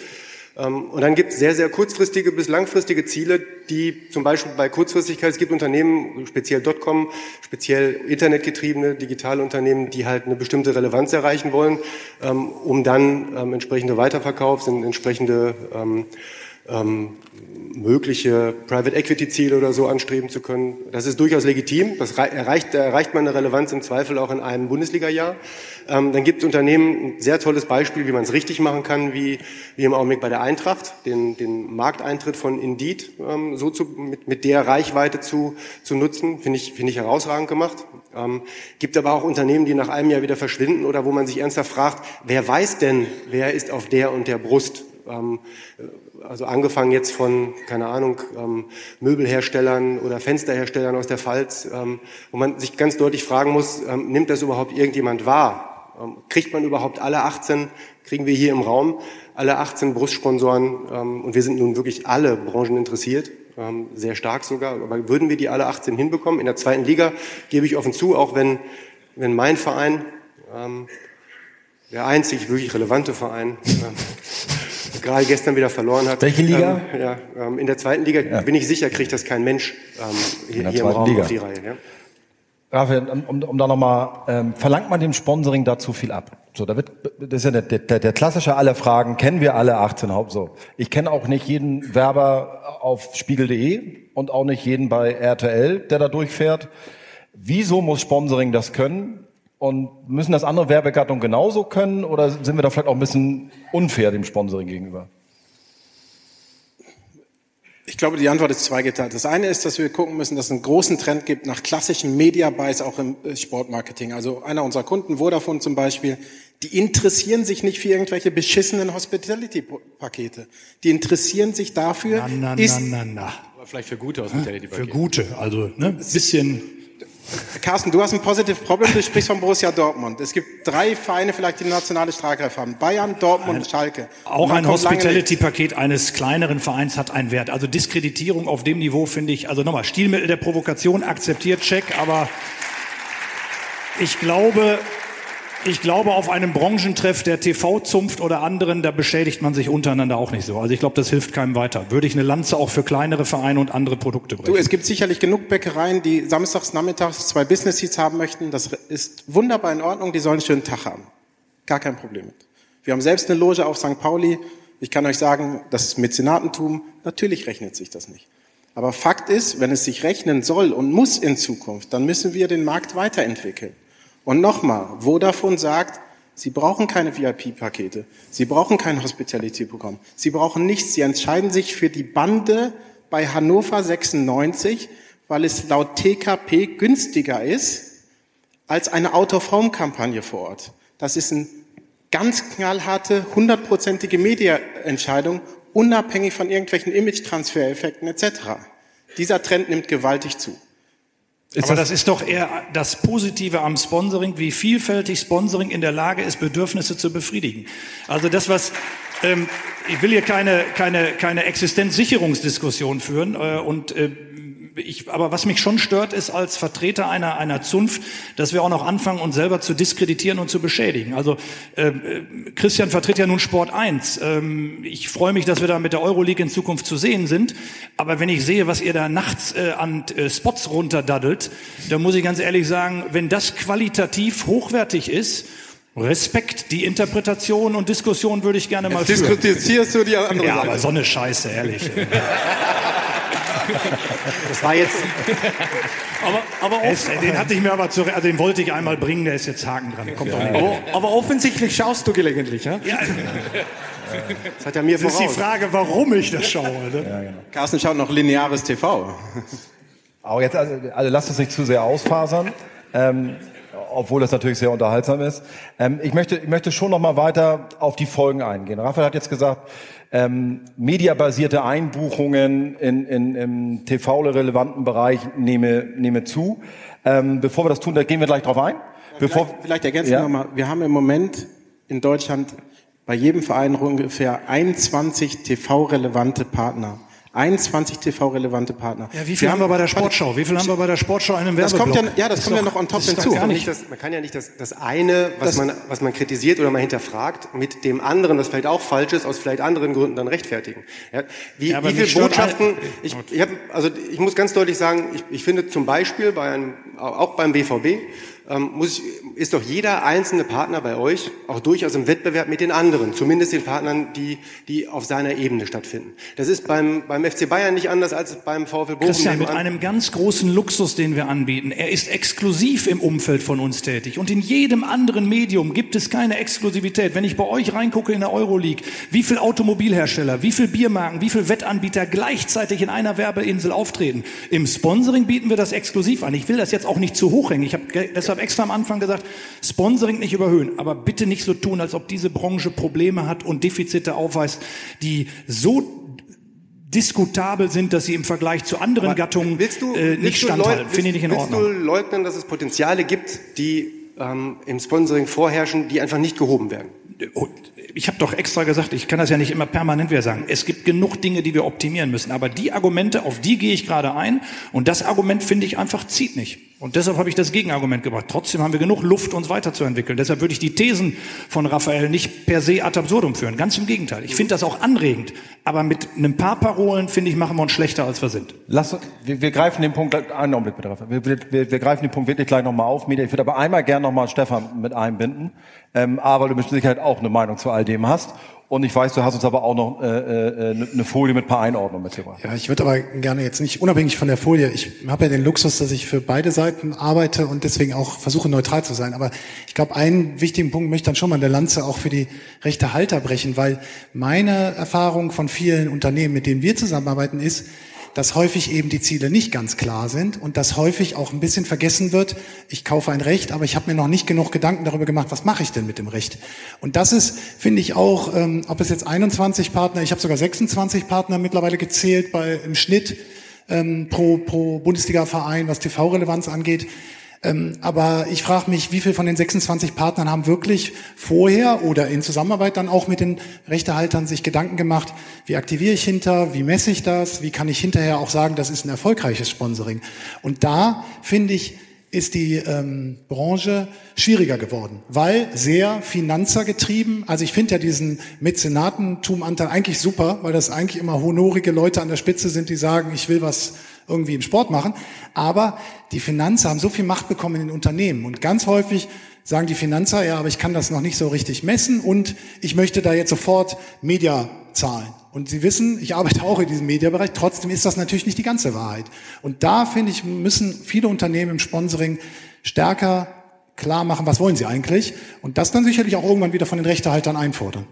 Ähm, und dann gibt es sehr, sehr kurzfristige bis langfristige Ziele, die zum Beispiel bei Kurzfristigkeit, es gibt Unternehmen, speziell Dotcom, speziell internetgetriebene digitale Unternehmen, die halt eine bestimmte Relevanz erreichen wollen, ähm, um dann ähm, entsprechende Weiterverkaufs, entsprechende ähm, mögliche Private Equity Ziele oder so anstreben zu können. Das ist durchaus legitim. Das erreicht, erreicht man eine Relevanz im Zweifel auch in einem Bundesliga-Jahr. Ähm, dann gibt es Unternehmen ein sehr tolles Beispiel, wie man es richtig machen kann, wie, wie im Augenblick bei der Eintracht, den, den Markteintritt von Indeed ähm, so zu, mit, mit der Reichweite zu, zu nutzen, finde ich, finde ich herausragend gemacht. Ähm, gibt aber auch Unternehmen, die nach einem Jahr wieder verschwinden oder wo man sich ernsthaft fragt, wer weiß denn, wer ist auf der und der Brust? Ähm, also angefangen jetzt von, keine Ahnung, ähm, Möbelherstellern oder Fensterherstellern aus der Pfalz, ähm, wo man sich ganz deutlich fragen muss, nimmt das überhaupt irgendjemand wahr? Kriegt man überhaupt alle 18, kriegen wir hier im Raum alle 18 Brustsponsoren, und wir sind nun wirklich alle Branchen interessiert, sehr stark sogar, aber würden wir die alle 18 hinbekommen? In der zweiten Liga gebe ich offen zu, auch wenn, wenn mein Verein, der einzig wirklich relevante Verein, gerade gestern wieder verloren hat. Welche Liga? Ähm, ja, ähm, in der zweiten Liga ja. bin ich sicher, kriegt das kein Mensch ähm, hier, hier im Raum Liga. auf die Reihe. Ja? Raphael, um, um da nochmal, ähm, verlangt man dem Sponsoring da zu viel ab? So, da wird, das ist ja der, der, der klassische aller Fragen, kennen wir alle 18 Haupt so. Ich kenne auch nicht jeden Werber auf spiegel.de und auch nicht jeden bei RTL, der da durchfährt. Wieso muss Sponsoring das können? Und müssen das andere Werbegattungen genauso können oder sind wir da vielleicht auch ein bisschen unfair dem Sponsoring gegenüber? Ich glaube, die Antwort ist zweigeteilt. Das eine ist, dass wir gucken müssen, dass es einen großen Trend gibt nach klassischen Media Buys auch im äh, Sportmarketing. Also einer unserer Kunden, Vodafone zum Beispiel, die interessieren sich nicht für irgendwelche beschissenen Hospitality-Pakete. Die interessieren sich dafür. Na, na, ist, na, na, na. Aber vielleicht für gute Hospitality-Pakete. Für gute, also ne, bisschen Carsten, du hast ein Positive Problem, du sprichst von Borussia Dortmund. Es gibt drei Vereine vielleicht, die eine nationale Strahlkraft haben. Bayern, Dortmund und Schalke. Auch ein Hospitality-Paket eines kleineren Vereins hat einen Wert. Also Diskreditierung auf dem Niveau finde ich, also nochmal, Stilmittel der Provokation akzeptiert, check, aber ich glaube, ich glaube, auf einem Branchentreff der TV-Zunft oder anderen, da beschädigt man sich untereinander auch nicht so. Also ich glaube, das hilft keinem weiter. Würde ich eine Lanze auch für kleinere Vereine und andere Produkte brechen. Du, es gibt sicherlich genug Bäckereien, die samstags, nachmittags zwei Business Seats haben möchten. Das ist wunderbar in Ordnung. Die sollen einen schönen Tag haben. Gar kein Problem mit. Wir haben selbst eine Loge auf St. Pauli. Ich kann euch sagen, das ist Mäzenatentum. Natürlich rechnet sich das nicht. Aber Fakt ist, wenn es sich rechnen soll und muss in Zukunft, dann müssen wir den Markt weiterentwickeln. Und nochmal, Vodafone sagt, Sie brauchen keine VIP-Pakete. Sie brauchen kein Hospitality-Programm. Sie brauchen nichts. Sie entscheiden sich für die Bande bei Hannover 96, weil es laut TKP günstiger ist als eine Out-of-Home-Kampagne vor Ort. Das ist eine ganz knallharte, hundertprozentige Media-Entscheidung, unabhängig von irgendwelchen Image-Transfer-Effekten etc. Dieser Trend nimmt gewaltig zu. Ist Aber das, das ist doch eher das Positive am Sponsoring, wie vielfältig Sponsoring in der Lage ist, Bedürfnisse zu befriedigen. Also das, was ähm, ich will hier keine keine keine Existenzsicherungsdiskussion führen äh, und äh, ich, aber was mich schon stört, ist als Vertreter einer, einer Zunft, dass wir auch noch anfangen, uns selber zu diskreditieren und zu beschädigen. Also äh, Christian vertritt ja nun Sport 1. Ähm, ich freue mich, dass wir da mit der Euroleague in Zukunft zu sehen sind. Aber wenn ich sehe, was ihr da nachts äh, an äh, Spots runterdaddelt, dann muss ich ganz ehrlich sagen, wenn das qualitativ hochwertig ist, Respekt, die Interpretation und Diskussion würde ich gerne mal Jetzt führen. diskutierst du die andere Ja, Seite. aber so eine Scheiße, ehrlich. Das war jetzt, aber, aber es, den hatte ich mir aber zu, also den wollte ich einmal bringen, der ist jetzt Haken dran. Kommt doch nicht. Aber, aber offensichtlich schaust du gelegentlich, ja? Ja, Das hat er mir das ist die voraus. Frage, warum ich das schaue. Ne? Carsten schaut noch lineares TV. Aber jetzt, also, also lasst uns nicht zu sehr ausfasern, ähm, obwohl das natürlich sehr unterhaltsam ist. Ähm, ich, möchte, ich möchte schon noch mal weiter auf die Folgen eingehen. Raphael hat jetzt gesagt, ähm, mediabasierte Einbuchungen in, in, im TV-relevanten Bereich nehme, nehme zu. Ähm, bevor wir das tun, da gehen wir gleich drauf ein. Bevor, Vielleicht, vielleicht ergänzen Ja. wir nochmal. Wir haben im Moment in Deutschland bei jedem Verein ungefähr 21 TV-relevante Partner. 21 TV-relevante Partner. Ja, wie viel haben wir bei der Sportschau? Wie viel haben wir bei der Sportschau in einem Das Werbeblock? kommt ja, ja, das Ist kommt ja doch- noch on top hinzu. gar nicht das, man kann ja nicht das, das eine, was Das- man, was man kritisiert oder mal hinterfragt, mit dem anderen, das vielleicht auch falsch ist, aus vielleicht anderen Gründen dann rechtfertigen. Ja, wie, Ja, wie viele stört Botschaften, all- ich, ich, hab, also ich muss ganz deutlich sagen, ich, ich finde zum Beispiel bei einem, auch beim BVB, ähm, muss ich, ist doch jeder einzelne Partner bei euch auch durchaus im Wettbewerb mit den anderen, zumindest den Partnern, die, die auf seiner Ebene stattfinden. Das ist beim, beim FC Bayern nicht anders als beim VfL Bochum. Christian, mit einem ganz großen Luxus, den wir anbieten. Er ist exklusiv im Umfeld von uns tätig. Und in jedem anderen Medium gibt es keine Exklusivität. Wenn ich bei euch reingucke in der Euroleague, wie viel Automobilhersteller, wie viel Biermarken, wie viel Wettanbieter gleichzeitig in einer Werbeinsel auftreten. Im Sponsoring bieten wir das exklusiv an. Ich will das jetzt auch nicht zu hoch hängen. Ich habe ge- deshalb extra am Anfang gesagt, Sponsoring nicht überhöhen. Aber bitte nicht so tun, als ob diese Branche Probleme hat und Defizite aufweist, die so diskutabel sind, dass sie im Vergleich zu anderen Aber Gattungen willst du, äh, willst nicht standhalten. Finde ich nicht in willst Ordnung. du leugnen, dass es Potenziale gibt, die ähm, im Sponsoring vorherrschen, die einfach nicht gehoben werden? Und ich habe doch extra gesagt, ich kann das ja nicht immer permanent wieder sagen. Es gibt genug Dinge, die wir optimieren müssen. Aber die Argumente, auf die gehe ich gerade ein. Und das Argument finde ich einfach zieht nicht. Und deshalb habe ich das Gegenargument gebracht. Trotzdem haben wir genug Luft, uns weiterzuentwickeln. Deshalb würde ich die Thesen von Raphael nicht per se ad absurdum führen. Ganz im Gegenteil. Ich finde das auch anregend. Aber mit einem paar Parolen, finde ich, machen wir uns schlechter, als wir sind. Lass, wir, wir greifen den Punkt, einen Augenblick bitte, Raphael. Wir, wir, wir, greifen den Punkt wirklich gleich nochmal auf. Media. Ich würde aber einmal gern nochmal Stefan mit einbinden, ähm, A, weil du mit Sicherheit auch eine Meinung zu all dem hast. Und ich weiß, du hast uns aber auch noch äh, äh, eine eine Folie mit ein paar Einordnungen mitgebracht. Ja, ich würde aber gerne jetzt nicht, unabhängig von der Folie, ich habe ja den Luxus, dass ich für beide Seiten arbeite und deswegen auch versuche neutral zu sein. Aber ich glaube, einen wichtigen Punkt möchte ich dann schon mal in der Lanze auch für die rechte Halter brechen, weil meine Erfahrung von vielen Unternehmen, mit denen wir zusammenarbeiten, ist, dass häufig eben die Ziele nicht ganz klar sind und dass häufig auch ein bisschen vergessen wird, ich kaufe ein Recht, aber ich habe mir noch nicht genug Gedanken darüber gemacht, was mache ich denn mit dem Recht. Und das ist, finde ich auch, ähm, ob es jetzt 21 Partner, ich habe sogar 26 Partner mittlerweile gezählt bei im Schnitt ähm, pro, pro Bundesliga-Verein, was TV-Relevanz angeht. Ähm, aber ich frage mich, wie viel von den 26 Partnern haben wirklich vorher oder in Zusammenarbeit dann auch mit den Rechtehaltern sich Gedanken gemacht, wie aktiviere ich hinter, wie messe ich das, wie kann ich hinterher auch sagen, das ist ein erfolgreiches Sponsoring. Und da finde ich, ist die ähm, Branche schwieriger geworden, weil sehr finanzergetrieben. Also ich finde ja diesen Mäzenatentumanteil eigentlich super, weil das eigentlich immer honorige Leute an der Spitze sind, die sagen, ich will was irgendwie im Sport machen. Aber die Finanzer haben so viel Macht bekommen in den Unternehmen und ganz häufig sagen die Finanzer, ja, aber ich kann das noch nicht so richtig messen und ich möchte da jetzt sofort Media zahlen. Und Sie wissen, ich arbeite auch in diesem Mediabereich, trotzdem ist das natürlich nicht die ganze Wahrheit. Und da, finde ich, müssen viele Unternehmen im Sponsoring stärker klar machen, was wollen sie eigentlich und das dann sicherlich auch irgendwann wieder von den Rechtehaltern einfordern.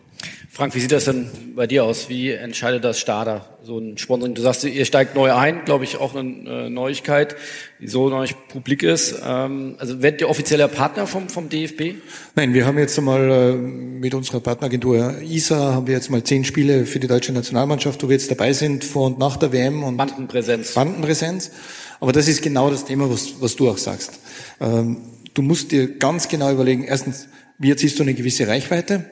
Frank, wie sieht das denn bei dir aus? Wie entscheidet das Starter, so ein Sponsoring? Du sagst, ihr steigt neu ein, glaube ich, auch eine äh, Neuigkeit, die so noch nicht publik ist. Ähm, also werdet ihr offizieller Partner vom, vom DFB? Nein, wir haben jetzt einmal äh, mit unserer Partneragentur ISA haben wir jetzt mal zehn Spiele für die deutsche Nationalmannschaft, wo wir jetzt dabei sind vor und nach der WM und Bandenpräsenz. Bandenpräsenz. Aber das ist genau das Thema, was, was du auch sagst. Ähm, du musst dir ganz genau überlegen, erstens, wie erzielst du eine gewisse Reichweite?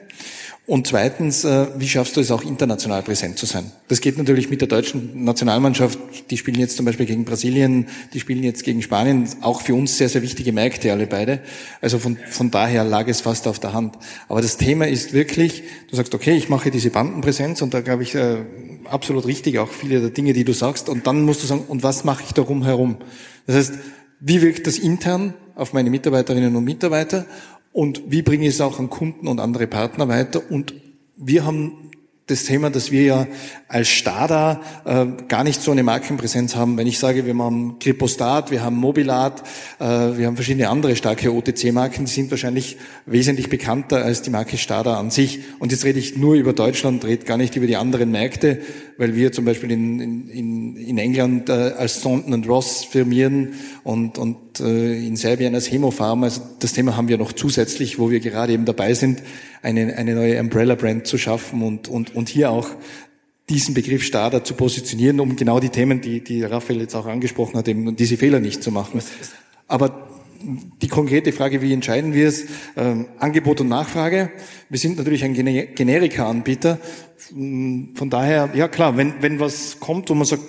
Und zweitens, äh, wie schaffst du es auch international präsent zu sein? Das geht natürlich mit der deutschen Nationalmannschaft. Die spielen jetzt zum Beispiel gegen Brasilien, die spielen jetzt gegen Spanien. Auch für uns sehr, sehr wichtige Märkte, alle beide. Also von, von daher lag es fast auf der Hand. Aber das Thema ist wirklich, du sagst, okay, ich mache diese Bandenpräsenz und da glaube ich äh, absolut richtig, auch viele der Dinge, die du sagst. Und dann musst du sagen, und was mache ich darum herum? Das heißt, wie wirkt das intern auf meine Mitarbeiterinnen und Mitarbeiter? Und wie bringe ich es auch an Kunden und andere Partner weiter. Und wir haben das Thema, dass wir ja als Stada äh, gar nicht so eine Markenpräsenz haben. Wenn ich sage, wir haben Kripostat, wir haben Mobilat, äh, wir haben verschiedene andere starke OTC-Marken, die sind wahrscheinlich wesentlich bekannter als die Marke Stada an sich. Und jetzt rede ich nur über Deutschland, rede gar nicht über die anderen Märkte, weil wir zum Beispiel in, in, in England äh, als Thornton Ross firmieren und, und in Serbien als Hemofarm. Also das Thema haben wir noch zusätzlich, wo wir gerade eben dabei sind, eine, eine neue Umbrella-Brand zu schaffen und, und, und hier auch diesen Begriff Starter zu positionieren, um genau die Themen, die, die Raphael jetzt auch angesprochen hat, eben diese Fehler nicht zu machen. Aber die konkrete Frage, wie entscheiden wir es? Ähm, Angebot und Nachfrage. Wir sind natürlich ein Generika-Anbieter. Von daher, ja klar, wenn, wenn was kommt, wo man sagt,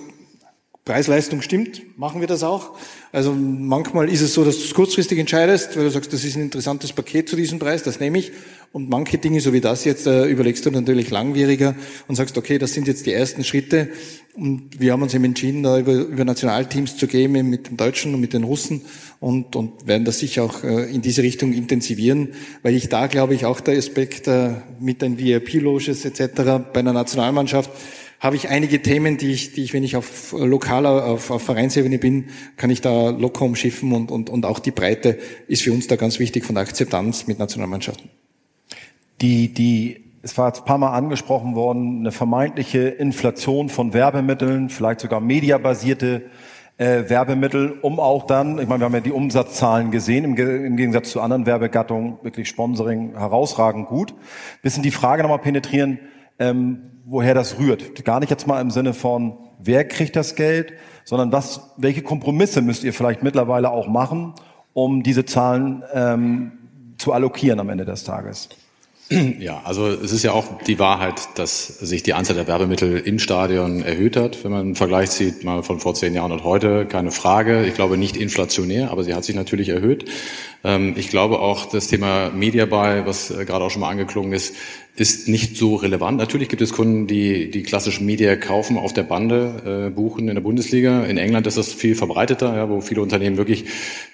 Preis-Leistung stimmt, machen wir das auch. Also manchmal ist es so, dass du es kurzfristig entscheidest, weil du sagst, das ist ein interessantes Paket zu diesem Preis, das nehme ich. Und manche Dinge, so wie das jetzt, äh, überlegst du natürlich langwieriger und sagst, okay, das sind jetzt die ersten Schritte. Und wir haben uns eben entschieden, da über, über Nationalteams zu gehen, mit den Deutschen und mit den Russen und, und werden das sicher auch äh, in diese Richtung intensivieren, weil ich da, glaube ich, auch der Aspekt äh, mit den VIP-Loges etc. bei einer Nationalmannschaft habe ich einige Themen, die ich, die ich, wenn ich auf lokaler, auf, auf Vereinsebene bin, kann ich da locker umschiffen und, und, und auch die Breite ist für uns da ganz wichtig von der Akzeptanz mit Nationalmannschaften. Die, die, es war jetzt ein paar Mal angesprochen worden, eine vermeintliche Inflation von Werbemitteln, vielleicht sogar mediabasierte äh, Werbemittel, um auch dann, ich meine, wir haben ja die Umsatzzahlen gesehen, im, im Gegensatz zu anderen Werbegattungen, wirklich Sponsoring herausragend gut. Bisschen die Frage nochmal penetrieren, ähm, woher das rührt. Gar nicht jetzt mal im Sinne von, wer kriegt das Geld, sondern was, welche Kompromisse müsst ihr vielleicht mittlerweile auch machen, um diese Zahlen ähm, zu allokieren am Ende des Tages? Ja, also es ist ja auch die Wahrheit, dass sich die Anzahl der Werbemittel im Stadion erhöht hat. Wenn man einen Vergleich sieht, mal von vor zehn Jahren und heute, keine Frage. Ich glaube nicht inflationär, aber sie hat sich natürlich erhöht. Ähm, ich glaube auch, das Thema Media Buy, was äh, gerade auch schon mal angeklungen ist, ist nicht so relevant. Natürlich gibt es Kunden, die die klassischen Media kaufen, auf der Bande äh, buchen in der Bundesliga. In England ist das viel verbreiteter, ja, wo viele Unternehmen wirklich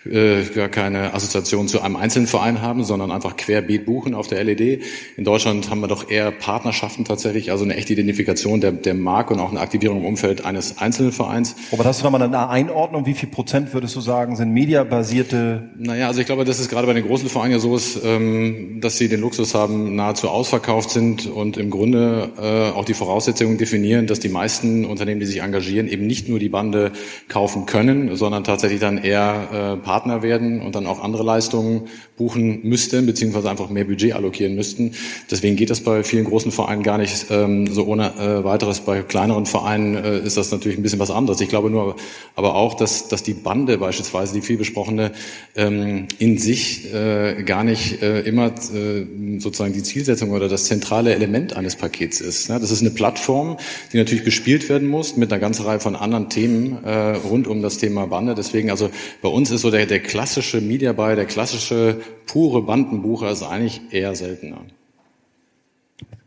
äh, gar keine Assoziation zu einem einzelnen Verein haben, sondern einfach querbeet buchen auf der LED. In Deutschland haben wir doch eher Partnerschaften tatsächlich, also eine echte Identifikation der, der Marke und auch eine Aktivierung im Umfeld eines einzelnen Vereins. Aber hast du nochmal eine Einordnung? Wie viel Prozent würdest du sagen, sind mediabasierte? Naja, also ich glaube, das ist gerade bei den großen Vereinen ja so ist, ähm, dass sie den Luxus haben, nahezu ausverkauft sind und im Grunde äh, auch die Voraussetzungen definieren, dass die meisten Unternehmen, die sich engagieren, eben nicht nur die Bande kaufen können, sondern tatsächlich dann eher äh, Partner werden und dann auch andere Leistungen buchen müssten, beziehungsweise einfach mehr Budget allokieren müssten. Deswegen geht das bei vielen großen Vereinen gar nicht ähm, so ohne äh, weiteres. Bei kleineren Vereinen äh, ist das natürlich ein bisschen was anderes. Ich glaube nur aber auch, dass, dass die Bande beispielsweise, die viel besprochene, ähm, in sich äh, gar nicht äh, immer äh, sozusagen die Zielsetzung oder das zentrale Element eines Pakets ist. Ne? Das ist eine Plattform, die natürlich bespielt werden muss mit einer ganzen Reihe von anderen Themen äh, rund um das Thema Bande. Deswegen also bei uns ist so der, der klassische Media Buy, der klassische pure Bandenbucher ist eigentlich eher seltener.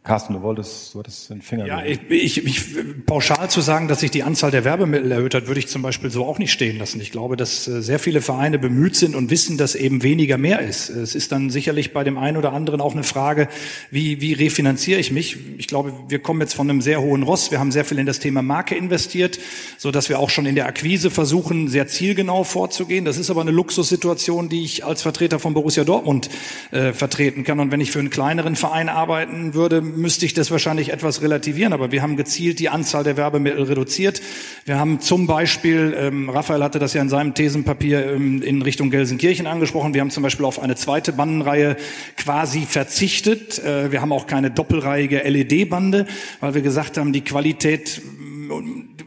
Carsten, du wolltest, du hattest den Finger. Ja, ich, ich, ich, pauschal zu sagen, dass sich die Anzahl der Werbemittel erhöht hat, würde ich zum Beispiel so auch nicht stehen lassen. Ich glaube, dass äh, sehr viele Vereine bemüht sind und wissen, dass eben weniger mehr ist. Es ist dann sicherlich bei dem einen oder anderen auch eine Frage, wie, wie refinanziere ich mich? Ich glaube, wir kommen jetzt von einem sehr hohen Ross. Wir haben sehr viel in das Thema Marke investiert, so dass wir auch schon in der Akquise versuchen, sehr zielgenau vorzugehen. Das ist aber eine Luxussituation, die ich als Vertreter von Borussia Dortmund äh, vertreten kann. Und wenn ich für einen kleineren Verein arbeiten würde, müsste ich das wahrscheinlich etwas relativieren, aber wir haben gezielt die Anzahl der Werbemittel reduziert. Wir haben zum Beispiel, ähm, Raphael hatte das ja in seinem Thesenpapier ähm, in Richtung Gelsenkirchen angesprochen, wir haben zum Beispiel auf eine zweite Bandenreihe quasi verzichtet. Äh, wir haben auch keine doppelreihige LED-Bande, weil wir gesagt haben, die Qualität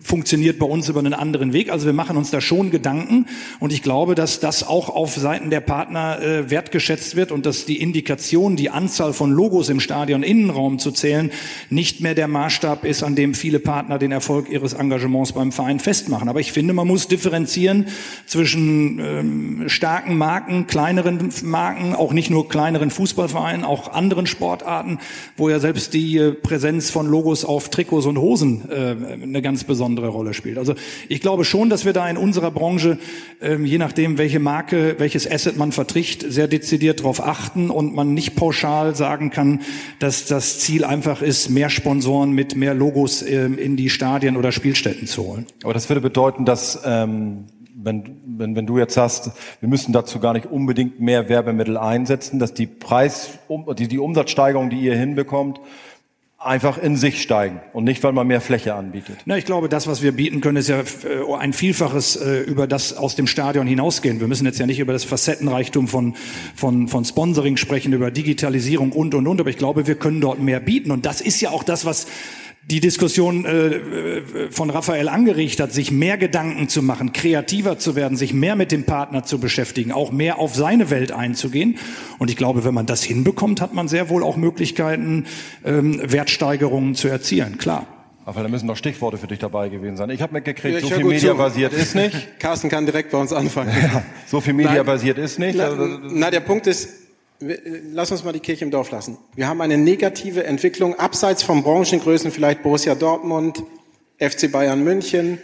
funktioniert bei uns über einen anderen Weg. Also wir machen uns da schon Gedanken und ich glaube, dass das auch auf Seiten der Partner äh, wertgeschätzt wird und dass die Indikation, die Anzahl von Logos im Stadion Innenraum zu zählen, nicht mehr der Maßstab ist, an dem viele Partner den Erfolg ihres Engagements beim Verein festmachen. Aber ich finde, man muss differenzieren zwischen ähm, starken Marken, kleineren Marken, auch nicht nur kleineren Fußballvereinen, auch anderen Sportarten, wo ja selbst die äh, Präsenz von Logos auf Trikots und Hosen äh, eine ganz besondere besondere Rolle spielt. Also ich glaube schon, dass wir da in unserer Branche, ähm, je nachdem, welche Marke, welches Asset man vertricht, sehr dezidiert darauf achten und man nicht pauschal sagen kann, dass das Ziel einfach ist, mehr Sponsoren mit mehr Logos ähm, in die Stadien oder Spielstätten zu holen. Aber das würde bedeuten, dass ähm, wenn, wenn, wenn du jetzt sagst, wir müssen dazu gar nicht unbedingt mehr Werbemittel einsetzen, dass die Preis, die, die Umsatzsteigerung, die ihr hinbekommt, einfach in sich steigen und nicht, weil man mehr Fläche anbietet. Na, ich glaube, das, was wir bieten können, ist ja äh, ein Vielfaches äh, über das aus dem Stadion hinausgehen. Wir müssen jetzt ja nicht über das Facettenreichtum von, von, von Sponsoring sprechen, über Digitalisierung und, und, und, aber ich glaube, wir können dort mehr bieten. Und das ist ja auch das, was die Diskussion äh, von Raphael angeregt hat, sich mehr Gedanken zu machen, kreativer zu werden, sich mehr mit dem Partner zu beschäftigen, auch mehr auf seine Welt einzugehen. Und ich glaube, wenn man das hinbekommt, hat man sehr wohl auch Möglichkeiten, ähm, Wertsteigerungen zu erzielen. Klar. Aber da müssen noch Stichworte für dich dabei gewesen sein. Ich habe mitgekriegt, ja, so viel mediabasiert ist nicht. Carsten kann direkt bei uns anfangen. Ja, so viel mediabasiert ist nicht. Na, na, der Punkt ist, lass uns mal die Kirche im Dorf lassen. Wir haben eine negative Entwicklung abseits von Branchengrößen, vielleicht Borussia Dortmund, FC Bayern München,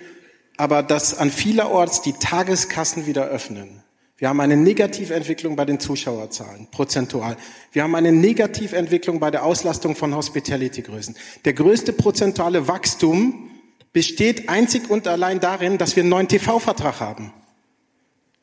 aber dass an vielerorts die Tageskassen wieder öffnen. Wir haben eine Negativentwicklung bei den Zuschauerzahlen, prozentual. Wir haben eine Negativentwicklung bei der Auslastung von Hospitality-Größen. Der größte prozentuale Wachstum besteht einzig und allein darin, dass wir einen neuen TV-Vertrag haben.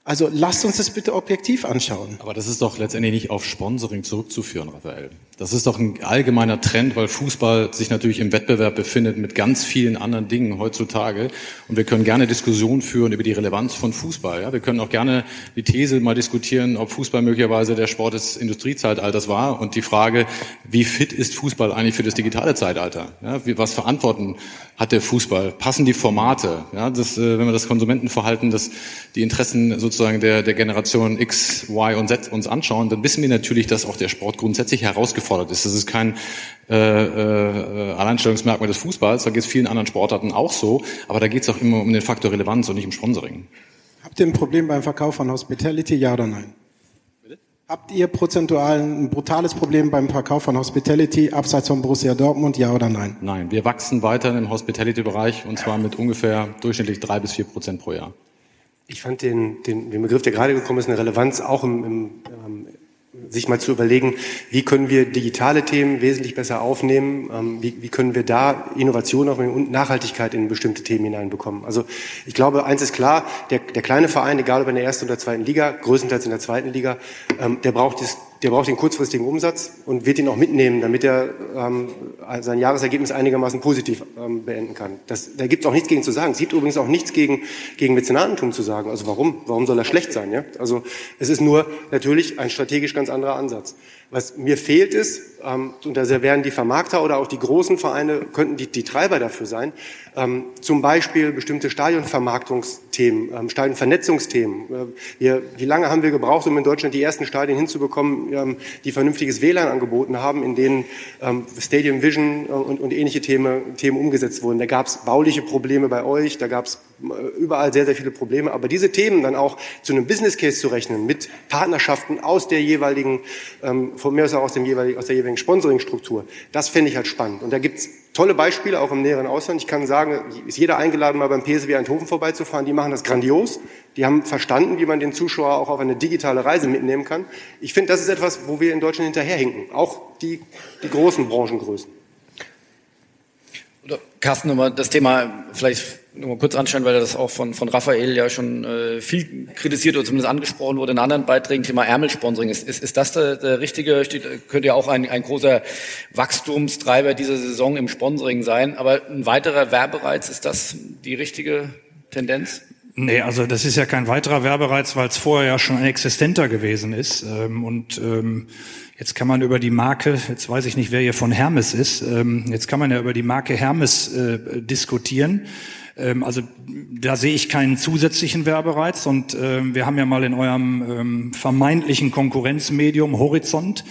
Also lasst uns das bitte objektiv anschauen. Aber das ist doch letztendlich nicht auf Sponsoring zurückzuführen, Raphael. Das ist doch ein allgemeiner Trend, weil Fußball sich natürlich im Wettbewerb befindet mit ganz vielen anderen Dingen heutzutage. Und wir können gerne Diskussionen führen über die Relevanz von Fußball. Ja, wir können auch gerne die These mal diskutieren, ob Fußball möglicherweise der Sport des Industriezeitalters war und die Frage, wie fit ist Fußball eigentlich für das digitale Zeitalter? Ja, was Verantworten hat der Fußball? Passen die Formate? Ja, das, äh, wenn wir das Konsumentenverhalten, das, die Interessen sozusagen der, der Generation X, Y und Z uns anschauen, dann wissen wir natürlich, dass auch der Sport grundsätzlich herausgefordert ist. Das ist kein äh, äh, Alleinstellungsmerkmal des Fußballs, da geht es vielen anderen Sportarten auch so, aber da geht es auch immer um den Faktor Relevanz und nicht um Sponsoring. Habt ihr ein Problem beim Verkauf von Hospitality, ja oder nein? Habt ihr prozentual ein brutales Problem beim Verkauf von Hospitality abseits von Borussia Dortmund, ja oder nein? Nein, wir wachsen weiter im Hospitality-Bereich und zwar mit ungefähr durchschnittlich drei bis vier Prozent pro Jahr. Ich fand den, den, den Begriff, der gerade gekommen ist, eine Relevanz auch im, im ähm, sich mal zu überlegen, wie können wir digitale Themen wesentlich besser aufnehmen, ähm, wie, wie können wir da Innovation aufnehmen und Nachhaltigkeit in bestimmte Themen hineinbekommen. Also ich glaube, eins ist klar, der, der kleine Verein, egal ob in der ersten oder zweiten Liga, größtenteils in der zweiten Liga, ähm, der braucht das der braucht den kurzfristigen Umsatz und wird ihn auch mitnehmen, damit er ähm, sein Jahresergebnis einigermaßen positiv ähm, beenden kann. Das, da gibt es auch nichts gegen zu sagen. Es gibt übrigens auch nichts gegen, gegen Mäzenatentum zu sagen. Also warum? Warum soll er schlecht sein? Ja? Also es ist nur natürlich ein strategisch ganz anderer Ansatz. Was mir fehlt ist, ähm, und da wären die Vermarkter oder auch die großen Vereine, könnten die, die Treiber dafür sein, ähm, zum Beispiel bestimmte Stadionvermarktungsthemen, ähm, Stadionvernetzungsthemen. Äh, wir, wie lange haben wir gebraucht, um in Deutschland die ersten Stadien hinzubekommen, ähm, die vernünftiges WLAN angeboten haben, in denen ähm, Stadium Vision äh, und, und ähnliche Themen, Themen umgesetzt wurden. Da gab es bauliche Probleme bei euch, da gab es überall sehr, sehr viele Probleme. Aber diese Themen dann auch zu einem Business Case zu rechnen, mit Partnerschaften aus der jeweiligen, ähm, von mir aus auch aus, dem jeweiligen, aus der jeweiligen Sponsoring-Struktur, das finde ich halt spannend. Und da gibt's tolle Beispiele auch im näheren Ausland. Ich kann sagen, ist jeder eingeladen, mal beim PSW Eindhoven vorbeizufahren. Die machen das grandios. Die haben verstanden, wie man den Zuschauer auch auf eine digitale Reise mitnehmen kann. Ich finde, das ist etwas, wo wir in Deutschland hinterherhinken. Auch die, die großen Branchengrößen. Oder Carsten, nochmal das Thema vielleicht nochmal kurz anschauen, weil das auch von, von Raphael ja schon äh, viel kritisiert oder zumindest angesprochen wurde in anderen Beiträgen, Thema Ärmelsponsoring. Ist, ist, ist das der, der richtige, steht, könnte ja auch ein, ein großer Wachstumstreiber dieser Saison im Sponsoring sein, aber ein weiterer Werbereiz, ist das die richtige Tendenz? Nee, also das ist ja kein weiterer Werbereiz, weil es vorher ja schon ein existenter gewesen ist. Ähm, und ähm, jetzt kann man über die Marke, jetzt weiß ich nicht, wer hier von Hermes ist, ähm, jetzt kann man ja über die Marke Hermes äh, diskutieren. Ähm, also da sehe ich keinen zusätzlichen Werbereiz und ähm, wir haben ja mal in eurem ähm, vermeintlichen Konkurrenzmedium Horizont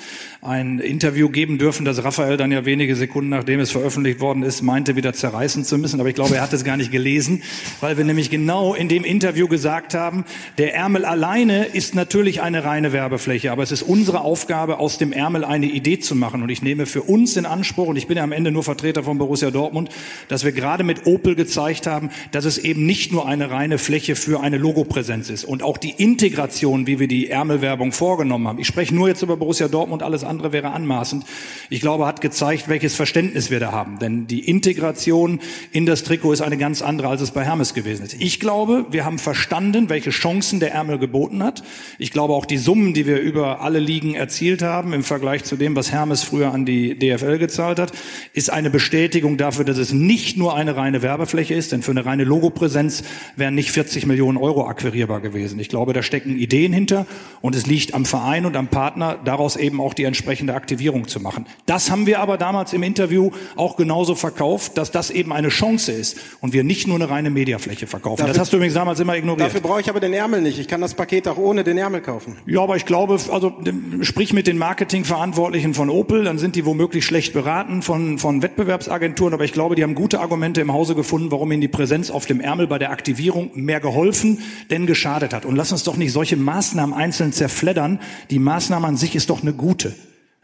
ein Interview geben dürfen, das Raphael dann ja wenige Sekunden nachdem es veröffentlicht worden ist, meinte wieder zerreißen zu müssen. Aber ich glaube, er hat es gar nicht gelesen, weil wir nämlich genau in dem Interview gesagt haben, der Ärmel alleine ist natürlich eine reine Werbefläche, aber es ist unsere Aufgabe, aus dem Ärmel eine Idee zu machen. Und ich nehme für uns in Anspruch, und ich bin ja am Ende nur Vertreter von Borussia Dortmund, dass wir gerade mit Opel gezeigt haben, dass es eben nicht nur eine reine Fläche für eine Logopräsenz ist und auch die Integration, wie wir die Ärmelwerbung vorgenommen haben. Ich spreche nur jetzt über Borussia Dortmund, alles andere wäre anmaßend. Ich glaube, hat gezeigt, welches Verständnis wir da haben. Denn die Integration in das Trikot ist eine ganz andere, als es bei Hermes gewesen ist. Ich glaube, wir haben verstanden, welche Chancen der Ärmel geboten hat. Ich glaube auch die Summen, die wir über alle Ligen erzielt haben, im Vergleich zu dem, was Hermes früher an die DFL gezahlt hat, ist eine Bestätigung dafür, dass es nicht nur eine reine Werbefläche ist, denn für eine reine Logopräsenz wären nicht 40 Millionen Euro akquirierbar gewesen. Ich glaube, da stecken Ideen hinter und es liegt am Verein und am Partner, daraus eben auch die entsprechende Aktivierung zu machen. Das haben wir aber damals im Interview auch genauso verkauft, dass das eben eine Chance ist und wir nicht nur eine reine Mediafläche verkaufen. Dafür, das hast du übrigens damals immer ignoriert. Dafür brauche ich aber den Ärmel nicht. Ich kann das Paket auch ohne den Ärmel kaufen. Ja, aber ich glaube, also sprich mit den Marketingverantwortlichen von Opel, dann sind die womöglich schlecht beraten von, von Wettbewerbsagenturen, aber ich glaube, die haben gute Argumente im Hause gefunden, warum ihnen die Präsenz auf dem Ärmel bei der Aktivierung mehr geholfen, denn geschadet hat. Und lass uns doch nicht solche Maßnahmen einzeln zerfleddern. Die Maßnahme an sich ist doch eine gute.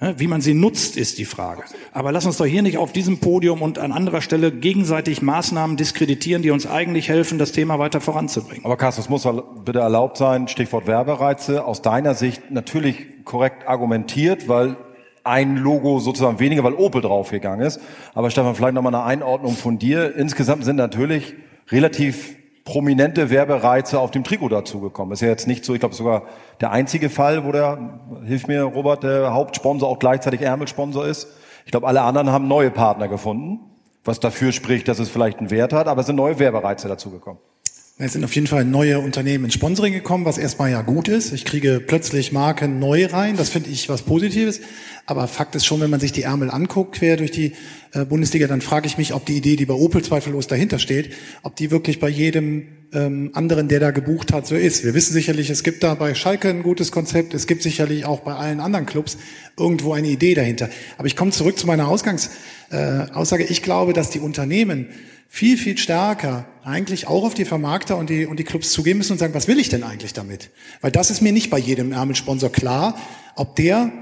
Wie man sie nutzt, ist die Frage. Aber lass uns doch hier nicht auf diesem Podium und an anderer Stelle gegenseitig Maßnahmen diskreditieren, die uns eigentlich helfen, das Thema weiter voranzubringen. Aber Carsten, es muss bitte erlaubt sein, Stichwort Werbereize, aus deiner Sicht natürlich korrekt argumentiert, weil ein Logo sozusagen weniger, weil Opel draufgegangen ist. Aber Stefan, vielleicht nochmal eine Einordnung von dir. Insgesamt sind natürlich relativ prominente Werbereize auf dem Trikot dazugekommen. Ist ja jetzt nicht so, ich glaube sogar der einzige Fall, wo der, hilf mir Robert, der Hauptsponsor auch gleichzeitig Ärmelsponsor ist. Ich glaube, alle anderen haben neue Partner gefunden, was dafür spricht, dass es vielleicht einen Wert hat, aber es sind neue Werbereize dazugekommen. Es sind auf jeden Fall neue Unternehmen ins Sponsoring gekommen, was erstmal ja gut ist. Ich kriege plötzlich Marken neu rein. Das finde ich was Positives. Aber Fakt ist schon, wenn man sich die Ärmel anguckt, quer durch die äh, Bundesliga, dann frage ich mich, ob die Idee, die bei Opel zweifellos dahinter steht, ob die wirklich bei jedem ähm, anderen, der da gebucht hat, so ist. Wir wissen sicherlich, es gibt da bei Schalke ein gutes Konzept. Es gibt sicherlich auch bei allen anderen Clubs irgendwo eine Idee dahinter. Aber ich komme zurück zu meiner Ausgangsaussage. Äh, ich glaube, dass die Unternehmen viel, viel stärker eigentlich auch auf die Vermarkter und die, und die Clubs zugehen müssen und sagen, was will ich denn eigentlich damit? Weil das ist mir nicht bei jedem Ärmelsponsor klar, ob der,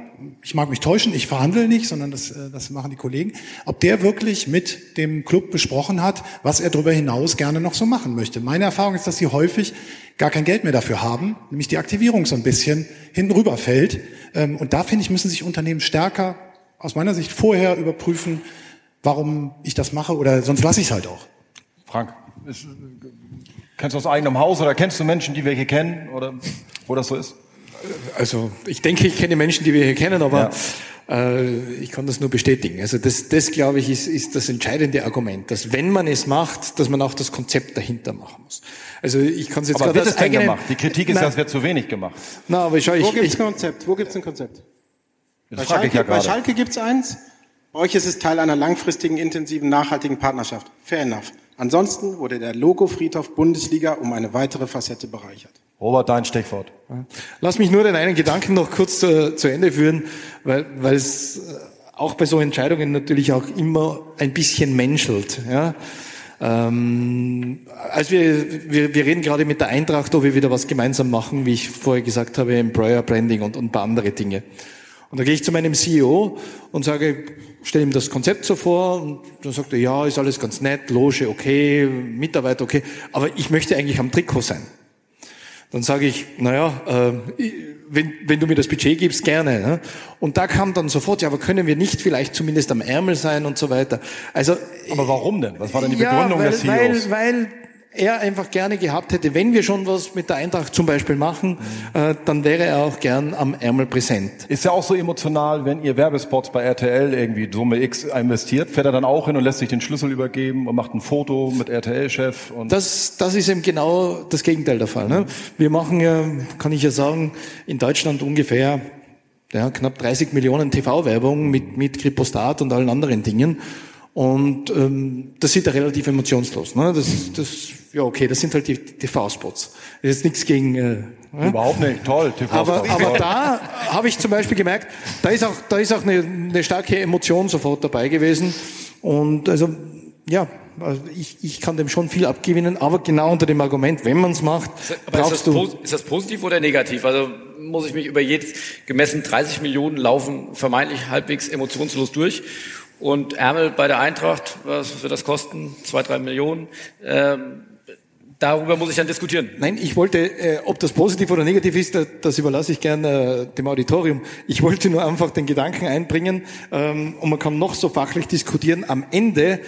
ich mag mich täuschen, ich verhandle nicht, sondern das, äh, das machen die Kollegen, ob der wirklich mit dem Club besprochen hat, was er darüber hinaus gerne noch so machen möchte. Meine Erfahrung ist, dass sie häufig gar kein Geld mehr dafür haben, nämlich die Aktivierung so ein bisschen hinten rüberfällt. Ähm, und da finde ich, müssen sich Unternehmen stärker aus meiner Sicht vorher überprüfen, warum ich das mache oder sonst lasse ich es halt auch. Frank, ist, kennst du aus eigenem Haus oder kennst du Menschen, die wir hier kennen oder wo das so ist? Also ich denke, ich kenne Menschen, die wir hier kennen, aber ja. äh, ich kann das nur bestätigen. Also das, das glaube ich, ist, ist das entscheidende Argument, dass wenn man es macht, dass man auch das Konzept dahinter machen muss. Also ich kann es jetzt aber wird es denn gemacht? Die Kritik ist, Nein. das wird zu wenig gemacht. Na, aber schau, ich, Wo gibt es ein Konzept? Wo gibt es ein Konzept? Das bei Schalke, ja bei Schalke gibt es eins. Euch ist es Teil einer langfristigen, intensiven, nachhaltigen Partnerschaft. Fair enough. Ansonsten wurde der Logo-Friedhof Bundesliga um eine weitere Facette bereichert. Robert, dein Stichwort. Lass mich nur den einen Gedanken noch kurz zu, zu Ende führen, weil, weil es äh, auch bei so Entscheidungen natürlich auch immer ein bisschen menschelt. Ja? Ähm, also wir, wir, wir reden gerade mit der Eintracht, ob wir wieder was gemeinsam machen, wie ich vorher gesagt habe, Employer Branding und, und ein paar andere Dinge. Und da gehe ich zu meinem CEO und sage, stelle ihm das Konzept so vor und dann sagt er, ja, ist alles ganz nett, Loge okay, Mitarbeiter okay, aber ich möchte eigentlich am Trikot sein. Dann sage ich, naja, äh, wenn, wenn du mir das Budget gibst, gerne. Ne? Und da kam dann sofort, ja, aber können wir nicht vielleicht zumindest am Ärmel sein und so weiter. Also, aber warum denn? Was war denn die Begründung ja, weil, des CEOs? Weil, weil er einfach gerne gehabt hätte, wenn wir schon was mit der Eintracht zum Beispiel machen, äh, dann wäre er auch gern am Ärmel präsent. Ist ja auch so emotional, wenn ihr Werbespots bei RTL irgendwie Summe X investiert, fährt er dann auch hin und lässt sich den Schlüssel übergeben und macht ein Foto mit RTL-Chef. Das, das ist eben genau das Gegenteil der Fall. Ne? Wir machen ja, kann ich ja sagen, in Deutschland ungefähr ja, knapp 30 Millionen TV-Werbung mit, mit Kripostat und allen anderen Dingen. Und ähm, das sieht er relativ emotionslos. Ne? Das, das, ja okay, das sind halt die TV-Spots. Das ist nichts gegen. Äh, Überhaupt nicht, toll. aber, aber da habe ich zum Beispiel gemerkt, da ist auch, da ist auch eine, eine starke Emotion sofort dabei gewesen. Und also ja, also ich, ich kann dem schon viel abgewinnen, aber genau unter dem Argument, wenn man es macht, aber brauchst ist das, du. Ist das positiv oder negativ? Also muss ich mich über jetzt gemessen 30 Millionen laufen vermeintlich halbwegs emotionslos durch und Ärmel bei der Eintracht, was wird das kosten? Zwei, drei Millionen. Ähm, darüber muss ich dann diskutieren. Nein, ich wollte, äh, ob das positiv oder negativ ist, das, das überlasse ich gerne äh, dem Auditorium. Ich wollte nur einfach den Gedanken einbringen ähm, und man kann noch so fachlich diskutieren. Am Ende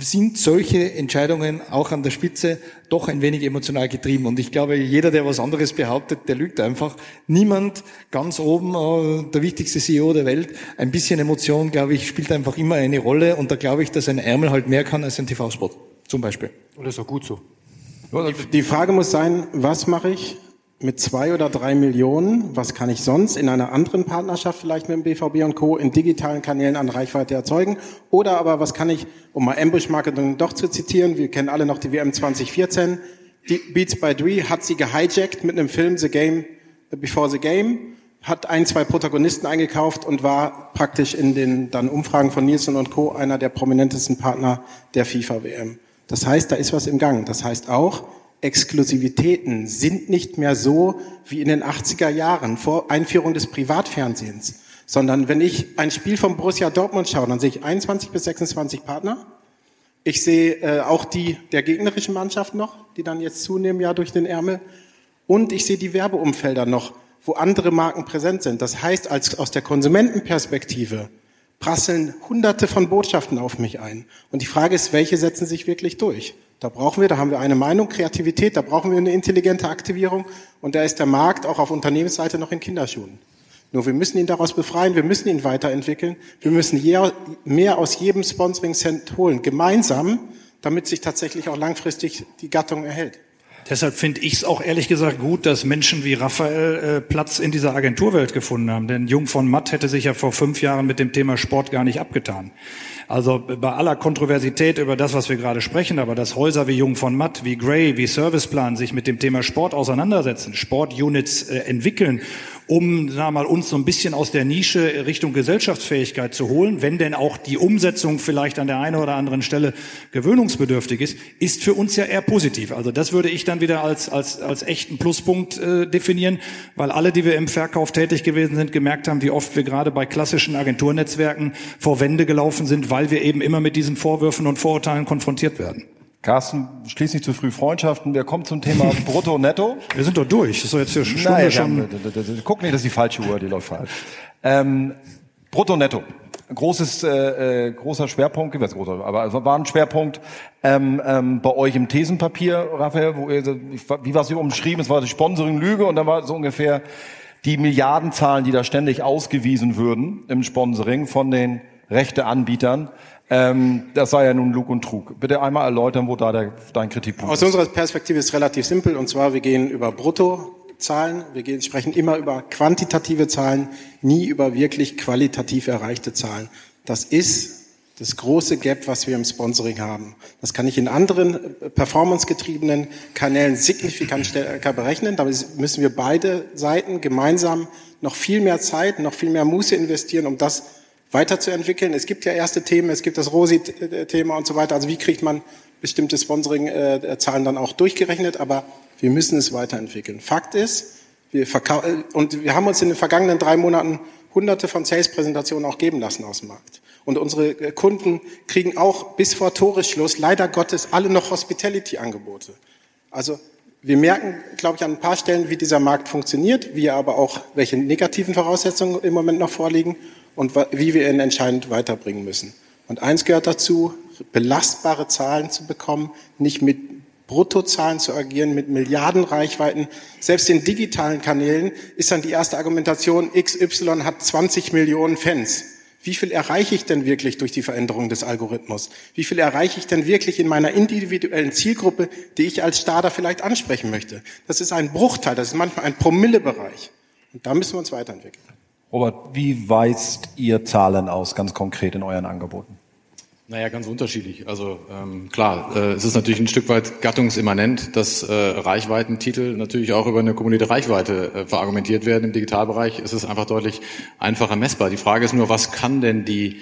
sind solche Entscheidungen auch an der Spitze doch ein wenig emotional getrieben. Und ich glaube, jeder, der was anderes behauptet, der lügt einfach. Niemand ganz oben, äh, der wichtigste CEO der Welt, ein bisschen Emotion, glaube ich, spielt einfach immer eine Rolle. Und da glaube ich, dass ein Ärmel halt mehr kann als ein TV-Spot, zum Beispiel. Und das ist auch gut so. Die Frage muss sein, was mache ich mit zwei oder drei Millionen? Was kann ich sonst in einer anderen Partnerschaft vielleicht mit dem BVB und Co. in digitalen Kanälen an Reichweite erzeugen? Oder aber was kann ich, um mal Ambush Marketing doch zu zitieren, wir kennen alle noch die WM 2014, die Beats by Dre hat sie gehijackt mit einem Film The Game Before the Game, hat ein, zwei Protagonisten eingekauft und war praktisch in den dann Umfragen von Nielsen und Co. einer der prominentesten Partner der FIFA WM. Das heißt, da ist was im Gang. Das heißt auch, Exklusivitäten sind nicht mehr so wie in den 80er Jahren vor Einführung des Privatfernsehens, sondern wenn ich ein Spiel von Borussia Dortmund schaue, dann sehe ich 21 bis 26 Partner. Ich sehe äh, auch die der gegnerischen Mannschaft noch, die dann jetzt zunehmen ja durch den Ärmel. Und ich sehe die Werbeumfelder noch, wo andere Marken präsent sind. Das heißt, als aus der Konsumentenperspektive prasseln hunderte von Botschaften auf mich ein. Und die Frage ist, welche setzen sich wirklich durch? Da brauchen wir, da haben wir eine Meinung, Kreativität, da brauchen wir eine intelligente Aktivierung und da ist der Markt auch auf Unternehmensseite noch in Kinderschuhen. Nur wir müssen ihn daraus befreien, wir müssen ihn weiterentwickeln, wir müssen mehr aus jedem Sponsoring-Cent holen, gemeinsam, damit sich tatsächlich auch langfristig die Gattung erhält. Deshalb finde ich es auch ehrlich gesagt gut, dass Menschen wie Raphael äh, Platz in dieser Agenturwelt gefunden haben. Denn Jung von Matt hätte sich ja vor fünf Jahren mit dem Thema Sport gar nicht abgetan. Also bei aller Kontroversität über das, was wir gerade sprechen, aber dass Häuser wie Jung von Matt, wie Gray, wie Serviceplan sich mit dem Thema Sport auseinandersetzen, Sportunits äh, entwickeln um sagen wir mal, uns so ein bisschen aus der Nische Richtung Gesellschaftsfähigkeit zu holen, wenn denn auch die Umsetzung vielleicht an der einen oder anderen Stelle gewöhnungsbedürftig ist, ist für uns ja eher positiv. Also das würde ich dann wieder als, als, als echten Pluspunkt äh, definieren, weil alle, die wir im Verkauf tätig gewesen sind, gemerkt haben, wie oft wir gerade bei klassischen Agenturnetzwerken vor Wände gelaufen sind, weil wir eben immer mit diesen Vorwürfen und Vorurteilen konfrontiert werden. Carsten, schließ nicht zu früh Freundschaften. Wir kommen zum Thema Brutto, Netto. Wir sind doch durch. Das ist doch jetzt hier Stunde Nein, schon. Guck nicht, das ist die falsche Uhr, die läuft falsch. Ähm, Brutto, Netto. Großes, äh, äh, großer Schwerpunkt, was großer, aber war ein Schwerpunkt ähm, ähm, bei euch im Thesenpapier, Raphael, wo ihr, wie war es hier umschrieben? Es war die Sponsoring-Lüge und dann war so ungefähr die Milliardenzahlen, die da ständig ausgewiesen würden im Sponsoring von den Rechteanbietern. Ähm, das sei ja nun Lug und Trug. Bitte einmal erläutern, wo da der, dein Kritikpunkt Aus ist. Aus unserer Perspektive ist es relativ simpel und zwar wir gehen über Bruttozahlen, wir gehen, sprechen immer über quantitative Zahlen, nie über wirklich qualitativ erreichte Zahlen. Das ist das große Gap, was wir im Sponsoring haben. Das kann ich in anderen äh, performancegetriebenen Kanälen signifikant stärker berechnen. Da müssen wir beide Seiten gemeinsam noch viel mehr Zeit, noch viel mehr Muße investieren, um das weiterzuentwickeln. Es gibt ja erste Themen, es gibt das Rosi-Thema und so weiter. Also wie kriegt man bestimmte Sponsoring-Zahlen dann auch durchgerechnet? Aber wir müssen es weiterentwickeln. Fakt ist, wir verkaufen, und wir haben uns in den vergangenen drei Monaten hunderte von Sales-Präsentationen auch geben lassen aus dem Markt. Und unsere Kunden kriegen auch bis vor Toreschluss leider Gottes alle noch Hospitality-Angebote. Also wir merken, glaube ich, an ein paar Stellen, wie dieser Markt funktioniert, wie aber auch welche negativen Voraussetzungen im Moment noch vorliegen und wie wir ihn entscheidend weiterbringen müssen. Und eins gehört dazu, belastbare Zahlen zu bekommen, nicht mit Bruttozahlen zu agieren, mit Milliardenreichweiten. Selbst in digitalen Kanälen ist dann die erste Argumentation, XY hat 20 Millionen Fans. Wie viel erreiche ich denn wirklich durch die Veränderung des Algorithmus? Wie viel erreiche ich denn wirklich in meiner individuellen Zielgruppe, die ich als Starter vielleicht ansprechen möchte? Das ist ein Bruchteil, das ist manchmal ein Promillebereich. Und da müssen wir uns weiterentwickeln. Robert, wie weist ihr Zahlen aus, ganz konkret in euren Angeboten? Naja, ganz unterschiedlich. Also ähm, klar, äh, es ist natürlich ein Stück weit gattungsimmanent, dass äh, Reichweitentitel natürlich auch über eine kumulierte Reichweite äh, verargumentiert werden. Im Digitalbereich ist es einfach deutlich einfacher messbar. Die Frage ist nur, was kann denn die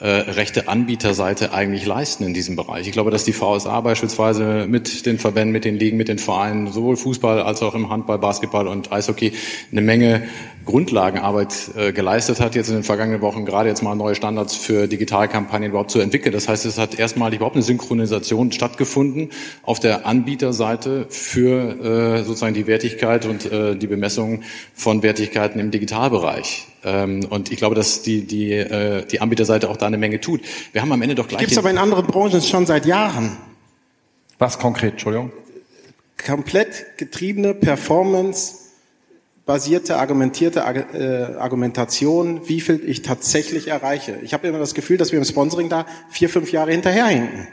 äh, rechte Anbieterseite eigentlich leisten in diesem Bereich. Ich glaube, dass die VSA beispielsweise mit den Verbänden, mit den Ligen, mit den Vereinen, sowohl Fußball als auch im Handball, Basketball und Eishockey eine Menge Grundlagenarbeit äh, geleistet hat, jetzt in den vergangenen Wochen gerade jetzt mal neue Standards für Digitalkampagnen überhaupt zu entwickeln. Das heißt, es hat erstmalig überhaupt eine Synchronisation stattgefunden auf der Anbieterseite für äh, sozusagen die Wertigkeit und äh, die Bemessung von Wertigkeiten im Digitalbereich. Ähm, und ich glaube, dass die, die, äh, die Anbieterseite auch da eine Menge tut. Wir haben am Ende doch gleich... Gibt es aber in anderen Branchen schon seit Jahren. Was konkret, Entschuldigung? Komplett getriebene Performance basierte, argumentierte äh, Argumentation, wie viel ich tatsächlich erreiche. Ich habe immer das Gefühl, dass wir im Sponsoring da vier, fünf Jahre hinterherhinken.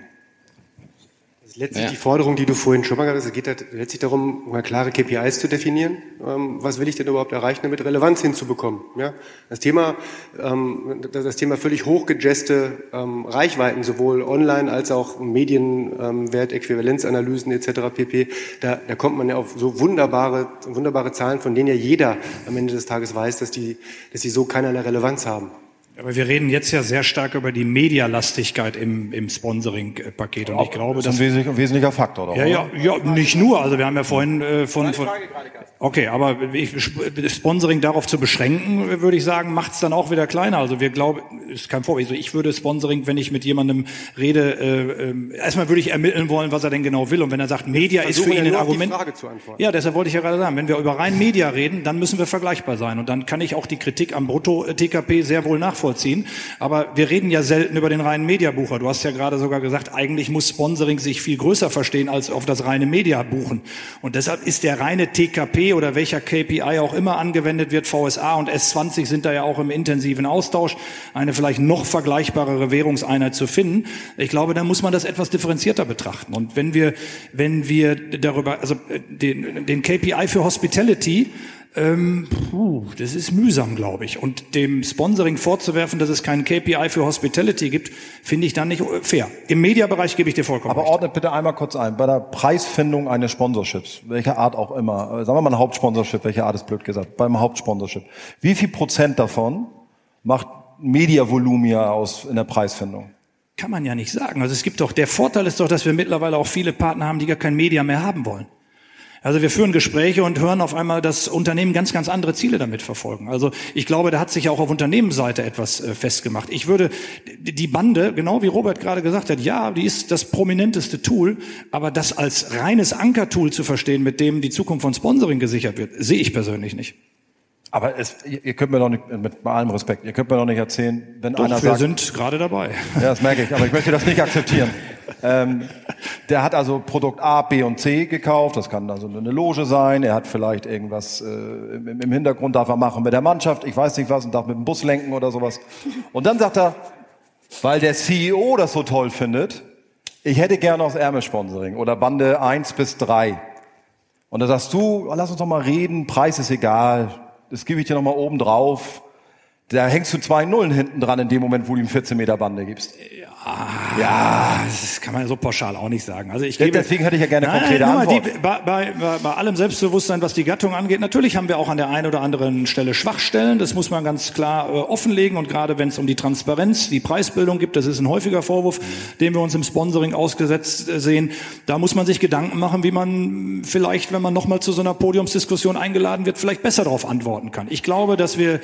Letztlich ja. die Forderung, die du vorhin schon mal gesagt hast. Es geht halt letztlich darum, mal klare KPIs zu definieren. Ähm, was will ich denn überhaupt erreichen, damit Relevanz hinzubekommen? Ja? Das Thema, ähm, das Thema völlig hochgejeste ähm, Reichweiten, sowohl online als auch Medienwert, Äquivalenzanalysen etc. pp. Da, da kommt man ja auf so wunderbare, wunderbare Zahlen, von denen ja jeder am Ende des Tages weiß, dass die, dass die so keinerlei Relevanz haben. Aber wir reden jetzt ja sehr stark über die Medialastigkeit im, im Sponsoring-Paket. Und ich glaube, das ist ein wesentlicher, wesentlicher Faktor. Doch, ja, ja, ja, nicht nur. Also wir haben ja vorhin äh, von, von Okay, aber ich, Sponsoring darauf zu beschränken, würde ich sagen, macht es dann auch wieder kleiner. Also wir glauben, ist kein Vorwurf. Also ich würde Sponsoring, wenn ich mit jemandem rede, äh, äh, erstmal würde ich ermitteln wollen, was er denn genau will. Und wenn er sagt, Media ist für ihn ein Argument. Ja, deshalb wollte ich ja gerade sagen, wenn wir über rein Media reden, dann müssen wir vergleichbar sein. Und dann kann ich auch die Kritik am Brutto-TKP sehr wohl nachvollziehen. Aber wir reden ja selten über den reinen Mediabucher. Du hast ja gerade sogar gesagt, eigentlich muss Sponsoring sich viel größer verstehen als auf das reine Mediabuchen. Und deshalb ist der reine TKP oder welcher KPI auch immer angewendet wird, VSA und S20 sind da ja auch im intensiven Austausch, eine vielleicht noch vergleichbarere Währungseinheit zu finden. Ich glaube, da muss man das etwas differenzierter betrachten. Und wenn wir, wenn wir darüber, also äh, den, den KPI für Hospitality ähm, puh, das ist mühsam, glaube ich. Und dem Sponsoring vorzuwerfen, dass es keinen KPI für Hospitality gibt, finde ich dann nicht fair. Im Mediabereich gebe ich dir vollkommen Aber recht. ordnet bitte einmal kurz ein. Bei der Preisfindung eines Sponsorships, welcher Art auch immer, sagen wir mal ein Hauptsponsorship, welche Art ist blöd gesagt, beim Hauptsponsorship, wie viel Prozent davon macht Mediavolumia aus in der Preisfindung? Kann man ja nicht sagen. Also es gibt doch, der Vorteil ist doch, dass wir mittlerweile auch viele Partner haben, die gar kein Media mehr haben wollen. Also wir führen Gespräche und hören auf einmal, dass Unternehmen ganz, ganz andere Ziele damit verfolgen. Also ich glaube, da hat sich auch auf Unternehmensseite etwas äh, festgemacht. Ich würde die Bande, genau wie Robert gerade gesagt hat, ja, die ist das prominenteste Tool, aber das als reines Ankertool zu verstehen, mit dem die Zukunft von Sponsoring gesichert wird, sehe ich persönlich nicht. Aber es, ihr könnt mir doch nicht, mit allem Respekt, ihr könnt mir doch nicht erzählen, wenn doch, einer wir sagt... wir sind gerade dabei. Ja, das merke ich, aber ich möchte das nicht akzeptieren. ähm, der hat also Produkt A, B und C gekauft, das kann also eine Loge sein, er hat vielleicht irgendwas äh, im, im Hintergrund, darf er machen mit der Mannschaft, ich weiß nicht was, und darf mit dem Bus lenken oder sowas. Und dann sagt er, weil der CEO das so toll findet, ich hätte gerne aus Ärmelsponsoring oder Bande 1 bis 3. Und da sagst du, lass uns doch mal reden, Preis ist egal, das gebe ich dir nochmal oben drauf. Da hängst du zwei Nullen hinten dran in dem Moment, wo du ihm 14 Meter Bande gibst. Ja, ja, das kann man so pauschal auch nicht sagen. Also ich gebe, deswegen hätte ich ja gerne nein, konkrete nein, Antwort. Die, bei, bei, bei allem Selbstbewusstsein, was die Gattung angeht, natürlich haben wir auch an der einen oder anderen Stelle Schwachstellen. Das muss man ganz klar äh, offenlegen. Und gerade wenn es um die Transparenz, die Preisbildung gibt, das ist ein häufiger Vorwurf, den wir uns im Sponsoring ausgesetzt äh, sehen. Da muss man sich Gedanken machen, wie man vielleicht, wenn man nochmal zu so einer Podiumsdiskussion eingeladen wird, vielleicht besser darauf antworten kann. Ich glaube, dass wir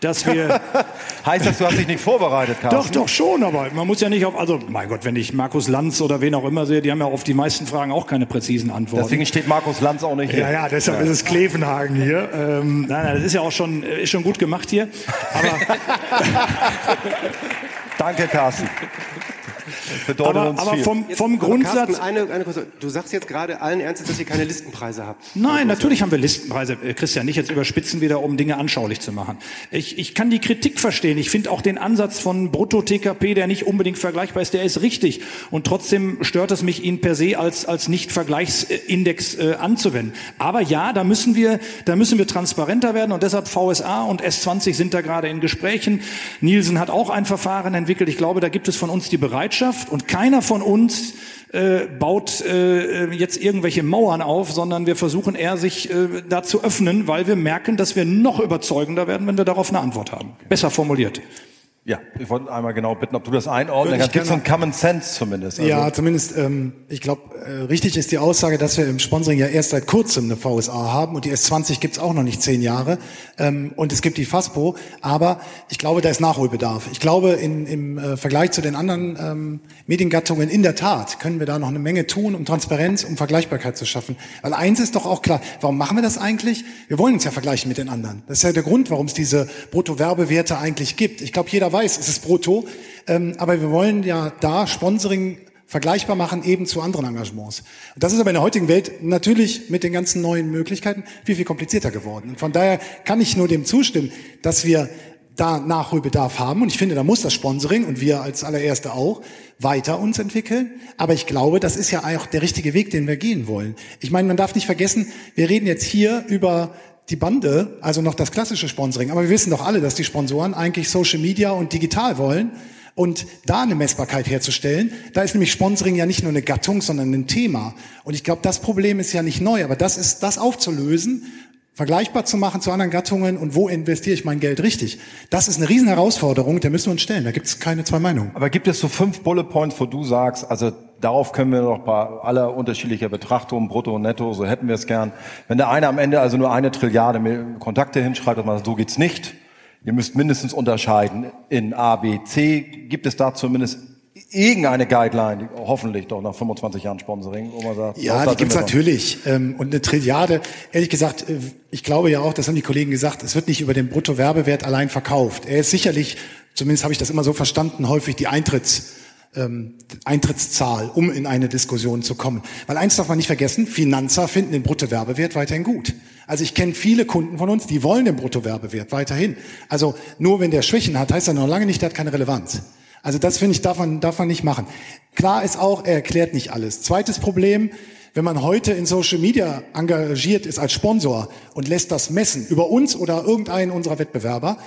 dass wir. heißt das, du hast dich nicht vorbereitet, Carsten? Doch, doch schon, aber man muss ja nicht auf, also, mein Gott, wenn ich Markus Lanz oder wen auch immer sehe, die haben ja auf die meisten Fragen auch keine präzisen Antworten. Deswegen steht Markus Lanz auch nicht hier. Ja, ja, deshalb ja. ist es Klevenhagen hier. Ähm, nein, nein, das ist ja auch schon, ist schon gut gemacht hier. Aber. Danke, Carsten bedeutet aber, uns aber viel. vom, vom jetzt, Grundsatz. Carsten, eine, eine kurze, du sagst jetzt gerade allen Ernstes, dass ihr keine Listenpreise habt. Nein, natürlich haben wir Listenpreise, äh, Christian, nicht jetzt überspitzen wieder, um Dinge anschaulich zu machen. Ich, ich kann die Kritik verstehen. Ich finde auch den Ansatz von Brutto-TKP, der nicht unbedingt vergleichbar ist, der ist richtig. Und trotzdem stört es mich, ihn per se als, als Nicht-Vergleichsindex äh, anzuwenden. Aber ja, da müssen wir, da müssen wir transparenter werden und deshalb VSA und S20 sind da gerade in Gesprächen. Nielsen hat auch ein Verfahren entwickelt. Ich glaube, da gibt es von uns die Bereitschaft, Bereitschaft und keiner von uns äh, baut äh, jetzt irgendwelche Mauern auf, sondern wir versuchen eher, sich äh, da zu öffnen, weil wir merken, dass wir noch überzeugender werden, wenn wir darauf eine Antwort haben. Besser formuliert. Ja, ich wollte einmal genau bitten, ob du das einordnen kannst. Gibt es einen Common Sense zumindest? Also ja, zumindest, ähm, ich glaube, äh, richtig ist die Aussage, dass wir im Sponsoring ja erst seit kurzem eine VSA haben und die S20 gibt's auch noch nicht zehn Jahre ähm, und es gibt die FASPO, aber ich glaube, da ist Nachholbedarf. Ich glaube, in, im äh, Vergleich zu den anderen ähm, Mediengattungen in der Tat können wir da noch eine Menge tun, um Transparenz, um Vergleichbarkeit zu schaffen. Weil eins ist doch auch klar, warum machen wir das eigentlich? Wir wollen uns ja vergleichen mit den anderen. Das ist ja der Grund, warum es diese Bruttowerbewerte eigentlich gibt. Ich glaube, jeder weiß, es ist brutto, ähm, aber wir wollen ja da Sponsoring vergleichbar machen eben zu anderen Engagements. Und das ist aber in der heutigen Welt natürlich mit den ganzen neuen Möglichkeiten viel, viel komplizierter geworden. Und von daher kann ich nur dem zustimmen, dass wir da Nachholbedarf haben. Und ich finde, da muss das Sponsoring und wir als allererste auch weiter uns entwickeln. Aber ich glaube, das ist ja auch der richtige Weg, den wir gehen wollen. Ich meine, man darf nicht vergessen, wir reden jetzt hier über die Bande, also noch das klassische Sponsoring. Aber wir wissen doch alle, dass die Sponsoren eigentlich Social Media und digital wollen. Und da eine Messbarkeit herzustellen, da ist nämlich Sponsoring ja nicht nur eine Gattung, sondern ein Thema. Und ich glaube, das Problem ist ja nicht neu, aber das ist, das aufzulösen, vergleichbar zu machen zu anderen Gattungen und wo investiere ich mein Geld richtig. Das ist eine riesen Herausforderung, der müssen wir uns stellen. Da gibt es keine zwei Meinungen. Aber gibt es so fünf Bullet Points, wo du sagst, also darauf können wir noch bei aller unterschiedlicher Betrachtung, brutto und netto, so hätten wir es gern. Wenn der eine am Ende also nur eine Trilliarde Kontakte hinschreibt, dass man sagt, so geht's nicht. Ihr müsst mindestens unterscheiden in A, B, C. Gibt es da zumindest irgendeine Guideline, hoffentlich doch nach 25 Jahren Sponsoring, wo man sagt, ja, die gibt's natürlich. Ähm, und eine Trilliarde, ehrlich gesagt, äh, ich glaube ja auch, das haben die Kollegen gesagt, es wird nicht über den Bruttowerbewert allein verkauft. Er ist sicherlich, zumindest habe ich das immer so verstanden, häufig die Eintritts ähm, Eintrittszahl, um in eine Diskussion zu kommen. Weil eins darf man nicht vergessen, Finanzer finden den Bruttowerbewert weiterhin gut. Also ich kenne viele Kunden von uns, die wollen den Bruttowerbewert weiterhin. Also nur wenn der Schwächen hat, heißt er noch lange nicht, der hat keine Relevanz. Also das finde ich, darf man, darf man nicht machen. Klar ist auch, er erklärt nicht alles. Zweites Problem, wenn man heute in Social Media engagiert ist als Sponsor und lässt das messen über uns oder irgendeinen unserer Wettbewerber,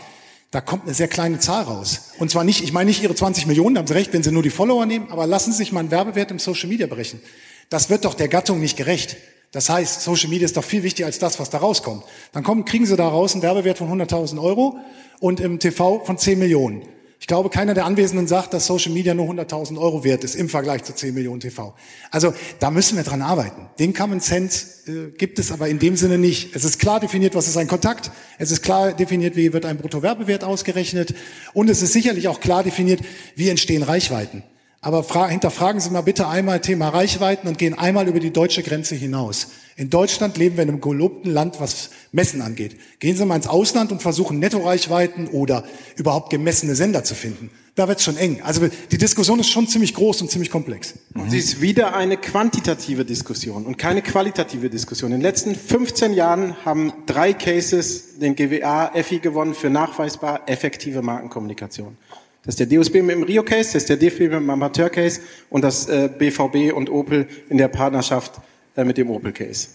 da kommt eine sehr kleine Zahl raus. Und zwar nicht, ich meine nicht Ihre 20 Millionen, da haben Sie recht, wenn Sie nur die Follower nehmen, aber lassen Sie sich mal einen Werbewert im Social Media berechnen. Das wird doch der Gattung nicht gerecht. Das heißt, Social Media ist doch viel wichtiger als das, was da rauskommt. Dann kommen, kriegen Sie da raus einen Werbewert von 100.000 Euro und im TV von 10 Millionen. Ich glaube, keiner der Anwesenden sagt, dass Social Media nur 100.000 Euro wert ist im Vergleich zu 10 Millionen TV. Also da müssen wir dran arbeiten. Den Common Sense äh, gibt es aber in dem Sinne nicht. Es ist klar definiert, was ist ein Kontakt. Es ist klar definiert, wie wird ein Bruttowerbewert ausgerechnet. Und es ist sicherlich auch klar definiert, wie entstehen Reichweiten. Aber hinterfragen Sie mal bitte einmal Thema Reichweiten und gehen einmal über die deutsche Grenze hinaus. In Deutschland leben wir in einem gelobten Land, was Messen angeht. Gehen Sie mal ins Ausland und versuchen Nettoreichweiten oder überhaupt gemessene Sender zu finden. Da wird es schon eng. Also die Diskussion ist schon ziemlich groß und ziemlich komplex. Und sie ist wieder eine quantitative Diskussion und keine qualitative Diskussion. In den letzten 15 Jahren haben drei Cases den GWA EFI gewonnen für nachweisbar effektive Markenkommunikation. Das ist der DOSB mit dem Rio-Case, das ist der DFB mit dem Amateur-Case und das äh, BVB und Opel in der Partnerschaft äh, mit dem Opel-Case.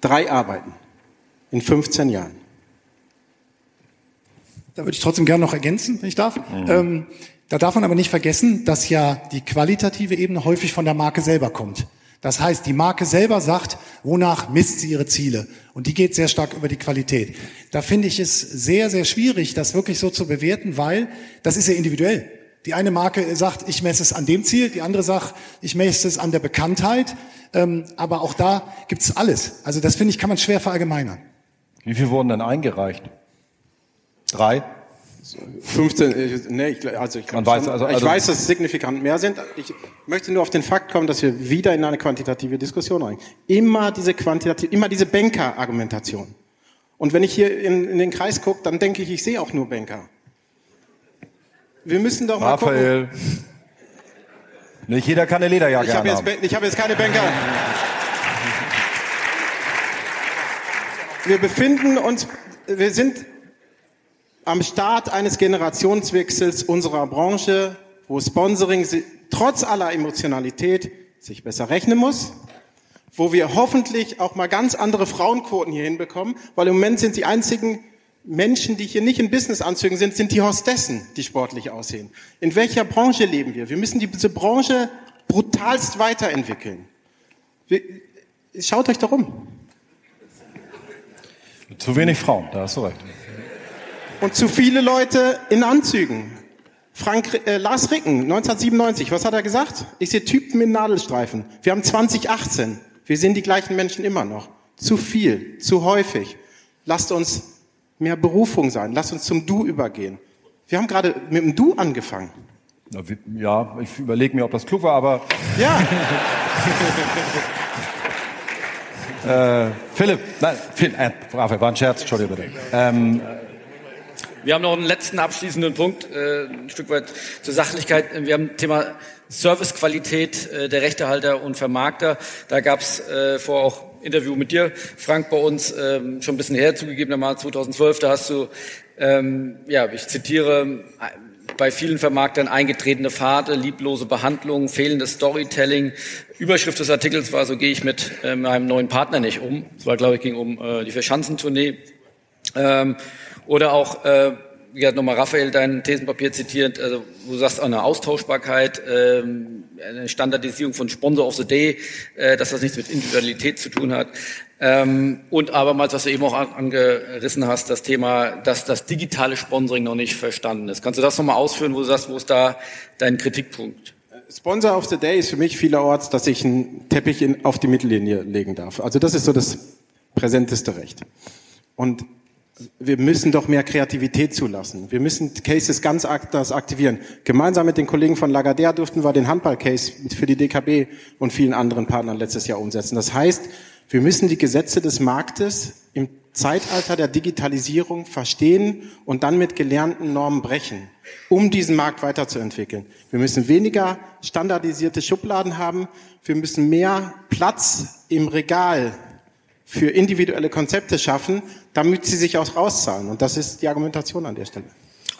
Drei Arbeiten in 15 Jahren. Da würde ich trotzdem gerne noch ergänzen, wenn ich darf. Mhm. Ähm, da darf man aber nicht vergessen, dass ja die qualitative Ebene häufig von der Marke selber kommt. Das heißt, die Marke selber sagt, wonach misst sie ihre Ziele. Und die geht sehr stark über die Qualität. Da finde ich es sehr, sehr schwierig, das wirklich so zu bewerten, weil das ist ja individuell. Die eine Marke sagt, ich messe es an dem Ziel, die andere sagt, ich messe es an der Bekanntheit. Ähm, aber auch da gibt es alles. Also das finde ich, kann man schwer verallgemeinern. Wie viel wurden denn eingereicht? Drei? 15, nee, ich, also ich, Man weiß, also, also, ich weiß, dass es signifikant mehr sind. Ich möchte nur auf den Fakt kommen, dass wir wieder in eine quantitative Diskussion rein. Immer diese quantitative, immer diese Banker-Argumentation. Und wenn ich hier in, in den Kreis gucke, dann denke ich, ich sehe auch nur Banker. Wir müssen doch mal Raphael. gucken. Nicht jeder kann eine Lederjacke ich hab jetzt, haben. Ich habe jetzt keine Banker. Wir befinden uns, wir sind am Start eines Generationswechsels unserer Branche, wo Sponsoring trotz aller Emotionalität sich besser rechnen muss, wo wir hoffentlich auch mal ganz andere Frauenquoten hier hinbekommen, weil im Moment sind die einzigen Menschen, die hier nicht in Businessanzügen sind, sind die Hostessen, die sportlich aussehen. In welcher Branche leben wir? Wir müssen diese Branche brutalst weiterentwickeln. Schaut euch doch um. Zu wenig Frauen, da hast du recht. Und zu viele Leute in Anzügen. Frank, äh, Lars Ricken, 1997, was hat er gesagt? Ich sehe Typen mit Nadelstreifen. Wir haben 2018. Wir sehen die gleichen Menschen immer noch. Zu viel, zu häufig. Lasst uns mehr Berufung sein. Lasst uns zum Du übergehen. Wir haben gerade mit dem Du angefangen. Ja, ich überlege mir, ob das klug war, aber. Ja. äh, Philipp, nein, Phil, äh, war ein Scherz, Entschuldigung bitte. Ähm, wir haben noch einen letzten abschließenden Punkt, äh, ein Stück weit zur Sachlichkeit. Wir haben Thema Servicequalität äh, der Rechtehalter und Vermarkter. Da gab es äh, vor auch Interview mit dir, Frank, bei uns ähm, schon ein bisschen her, zugegebenermaßen 2012. Da hast du, ähm, ja, ich zitiere, bei vielen Vermarktern eingetretene Pfade, lieblose Behandlung, fehlendes Storytelling. Überschrift des Artikels war, so gehe ich mit äh, meinem neuen Partner nicht um. Es war, glaube ich, ging um äh, die Verschanzentournee. Ähm, oder auch, äh, wie hat nochmal Raphael dein Thesenpapier zitiert, also wo du sagst, eine Austauschbarkeit, ähm, eine Standardisierung von Sponsor of the Day, äh, dass das nichts mit Individualität zu tun hat. Ähm, und abermals, was du eben auch angerissen hast, das Thema, dass das digitale Sponsoring noch nicht verstanden ist. Kannst du das nochmal ausführen, wo du sagst, wo ist da dein Kritikpunkt? Sponsor of the Day ist für mich vielerorts, dass ich einen Teppich in, auf die Mittellinie legen darf. Also das ist so das präsenteste Recht. Und wir müssen doch mehr Kreativität zulassen. Wir müssen Cases ganz anders aktivieren. Gemeinsam mit den Kollegen von Lagardère durften wir den Handball-Case für die DKB und vielen anderen Partnern letztes Jahr umsetzen. Das heißt, wir müssen die Gesetze des Marktes im Zeitalter der Digitalisierung verstehen und dann mit gelernten Normen brechen, um diesen Markt weiterzuentwickeln. Wir müssen weniger standardisierte Schubladen haben. Wir müssen mehr Platz im Regal für individuelle Konzepte schaffen, damit sie sich auch rauszahlen. Und das ist die Argumentation an der Stelle.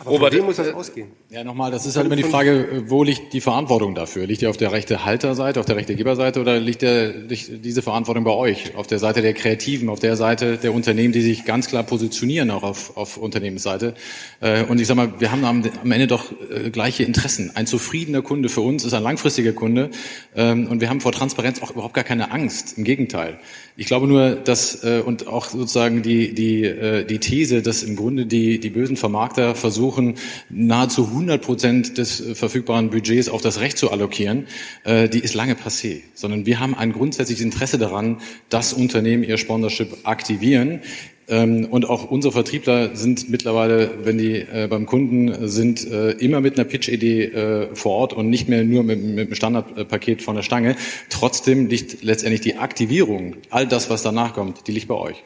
Aber von wem muss das ausgehen? Ja, nochmal, das ist halt immer die Frage, wo liegt die Verantwortung dafür? Liegt die auf der rechte Halterseite, auf der rechte Geberseite oder liegt, der, liegt diese Verantwortung bei euch? Auf der Seite der Kreativen, auf der Seite der Unternehmen, die sich ganz klar positionieren, auch auf, auf Unternehmensseite. Äh, und ich sag mal, wir haben am, am Ende doch äh, gleiche Interessen. Ein zufriedener Kunde für uns ist ein langfristiger Kunde ähm, und wir haben vor Transparenz auch überhaupt gar keine Angst. Im Gegenteil. Ich glaube nur, dass äh, und auch sozusagen die die äh, die These, dass im Grunde die die bösen Vermarkter versuchen nahezu 100 Prozent des äh, verfügbaren Budgets auf das Recht zu allokieren, äh, die ist lange passé. Sondern wir haben ein grundsätzliches Interesse daran, dass Unternehmen ihr Sponsorship aktivieren. Ähm, und auch unsere Vertriebler sind mittlerweile, wenn die äh, beim Kunden sind, äh, immer mit einer Pitch-Idee äh, vor Ort und nicht mehr nur mit, mit einem Standardpaket von der Stange. Trotzdem liegt letztendlich die Aktivierung, all das, was danach kommt, die liegt bei euch.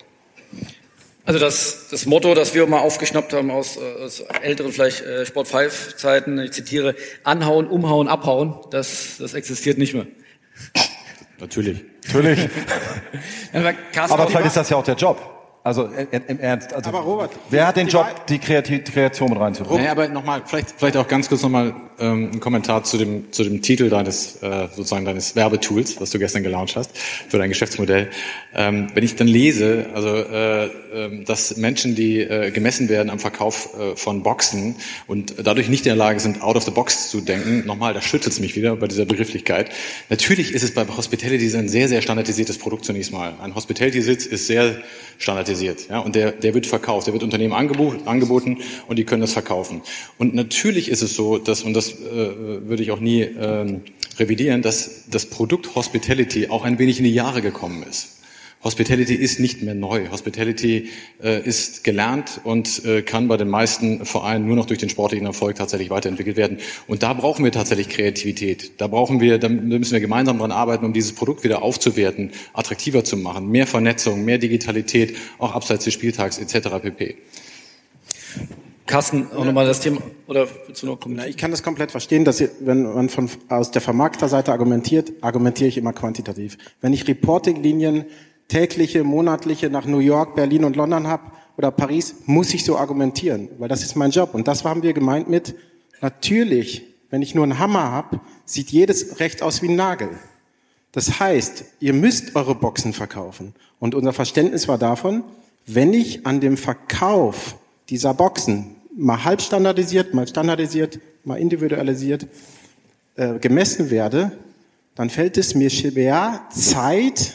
Also das, das Motto, das wir mal aufgeschnappt haben aus, aus älteren vielleicht Sport 5 Zeiten, ich zitiere, anhauen, umhauen, abhauen, das, das existiert nicht mehr. Natürlich. Natürlich. Aber vielleicht ist das ja auch der Job. Also im Ernst. Also, aber Robert, wer hat den Job, die Kreation mit reinzubringen? Naja, aber nochmal, vielleicht, vielleicht auch ganz kurz nochmal ähm, ein Kommentar zu dem, zu dem Titel deines, äh, sozusagen deines Werbetools, was du gestern gelauncht hast, für dein Geschäftsmodell. Ähm, wenn ich dann lese, also äh, äh, dass Menschen, die äh, gemessen werden am Verkauf äh, von Boxen und dadurch nicht in der Lage sind, out of the box zu denken, nochmal, da schüttelt es mich wieder bei dieser Begrifflichkeit. Natürlich ist es bei Hospitality ein sehr, sehr standardisiertes Produkt zunächst mal. Ein Hospitality-Sitz ist sehr standardisiert. Ja, und der, der wird verkauft, der wird Unternehmen angeboten und die können das verkaufen. Und natürlich ist es so, dass, und das äh, würde ich auch nie ähm, revidieren, dass das Produkt Hospitality auch ein wenig in die Jahre gekommen ist. Hospitality ist nicht mehr neu. Hospitality äh, ist gelernt und äh, kann bei den meisten Vereinen nur noch durch den sportlichen Erfolg tatsächlich weiterentwickelt werden. Und da brauchen wir tatsächlich Kreativität. Da brauchen wir, da müssen wir gemeinsam dran arbeiten, um dieses Produkt wieder aufzuwerten, attraktiver zu machen, mehr Vernetzung, mehr Digitalität, auch abseits des Spieltags etc. pp. Carsten, auch nochmal das Thema, oder willst du noch kommen? Ich kann das komplett verstehen, dass ihr, wenn man von, aus der Vermarkterseite argumentiert, argumentiere ich immer quantitativ. Wenn ich Reporting-Linien tägliche, monatliche nach New York, Berlin und London habe oder Paris, muss ich so argumentieren, weil das ist mein Job. Und das haben wir gemeint mit, natürlich, wenn ich nur einen Hammer habe, sieht jedes Recht aus wie ein Nagel. Das heißt, ihr müsst eure Boxen verkaufen. Und unser Verständnis war davon, wenn ich an dem Verkauf dieser Boxen mal halb standardisiert, mal standardisiert, mal individualisiert äh, gemessen werde, dann fällt es mir schwer, Zeit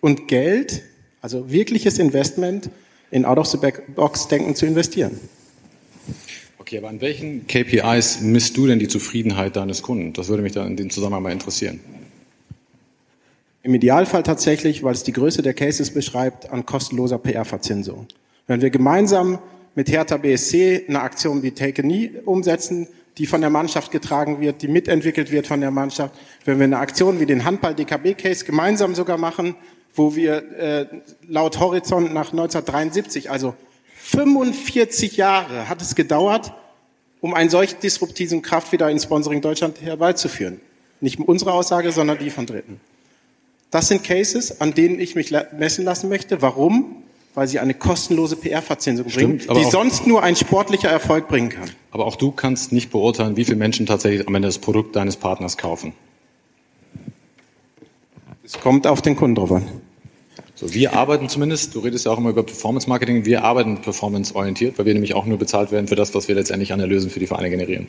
und Geld, also wirkliches Investment in Out-of-the-Box-Denken zu investieren. Okay, aber an welchen KPIs misst du denn die Zufriedenheit deines Kunden? Das würde mich da in dem Zusammenhang mal interessieren. Im Idealfall tatsächlich, weil es die Größe der Cases beschreibt, an kostenloser PR-Verzinsung. Wenn wir gemeinsam mit Hertha BSC eine Aktion wie Take a Knee umsetzen, die von der Mannschaft getragen wird, die mitentwickelt wird von der Mannschaft, wenn wir eine Aktion wie den Handball-DKB-Case gemeinsam sogar machen, wo wir äh, laut Horizont nach 1973, also 45 Jahre hat es gedauert, um einen solch disruptiven Kraft wieder in Sponsoring Deutschland herbeizuführen. Nicht unsere Aussage, sondern die von Dritten. Das sind Cases, an denen ich mich messen lassen möchte. Warum? Weil sie eine kostenlose PR-Verzinsung bringen, die sonst nur ein sportlicher Erfolg bringen kann. Aber auch du kannst nicht beurteilen, wie viele Menschen tatsächlich am Ende das Produkt deines Partners kaufen. Es kommt auf den Kunden drauf an. So, wir arbeiten zumindest, du redest ja auch immer über Performance Marketing, wir arbeiten performance-orientiert, weil wir nämlich auch nur bezahlt werden für das, was wir letztendlich an Erlösen für die Vereine generieren.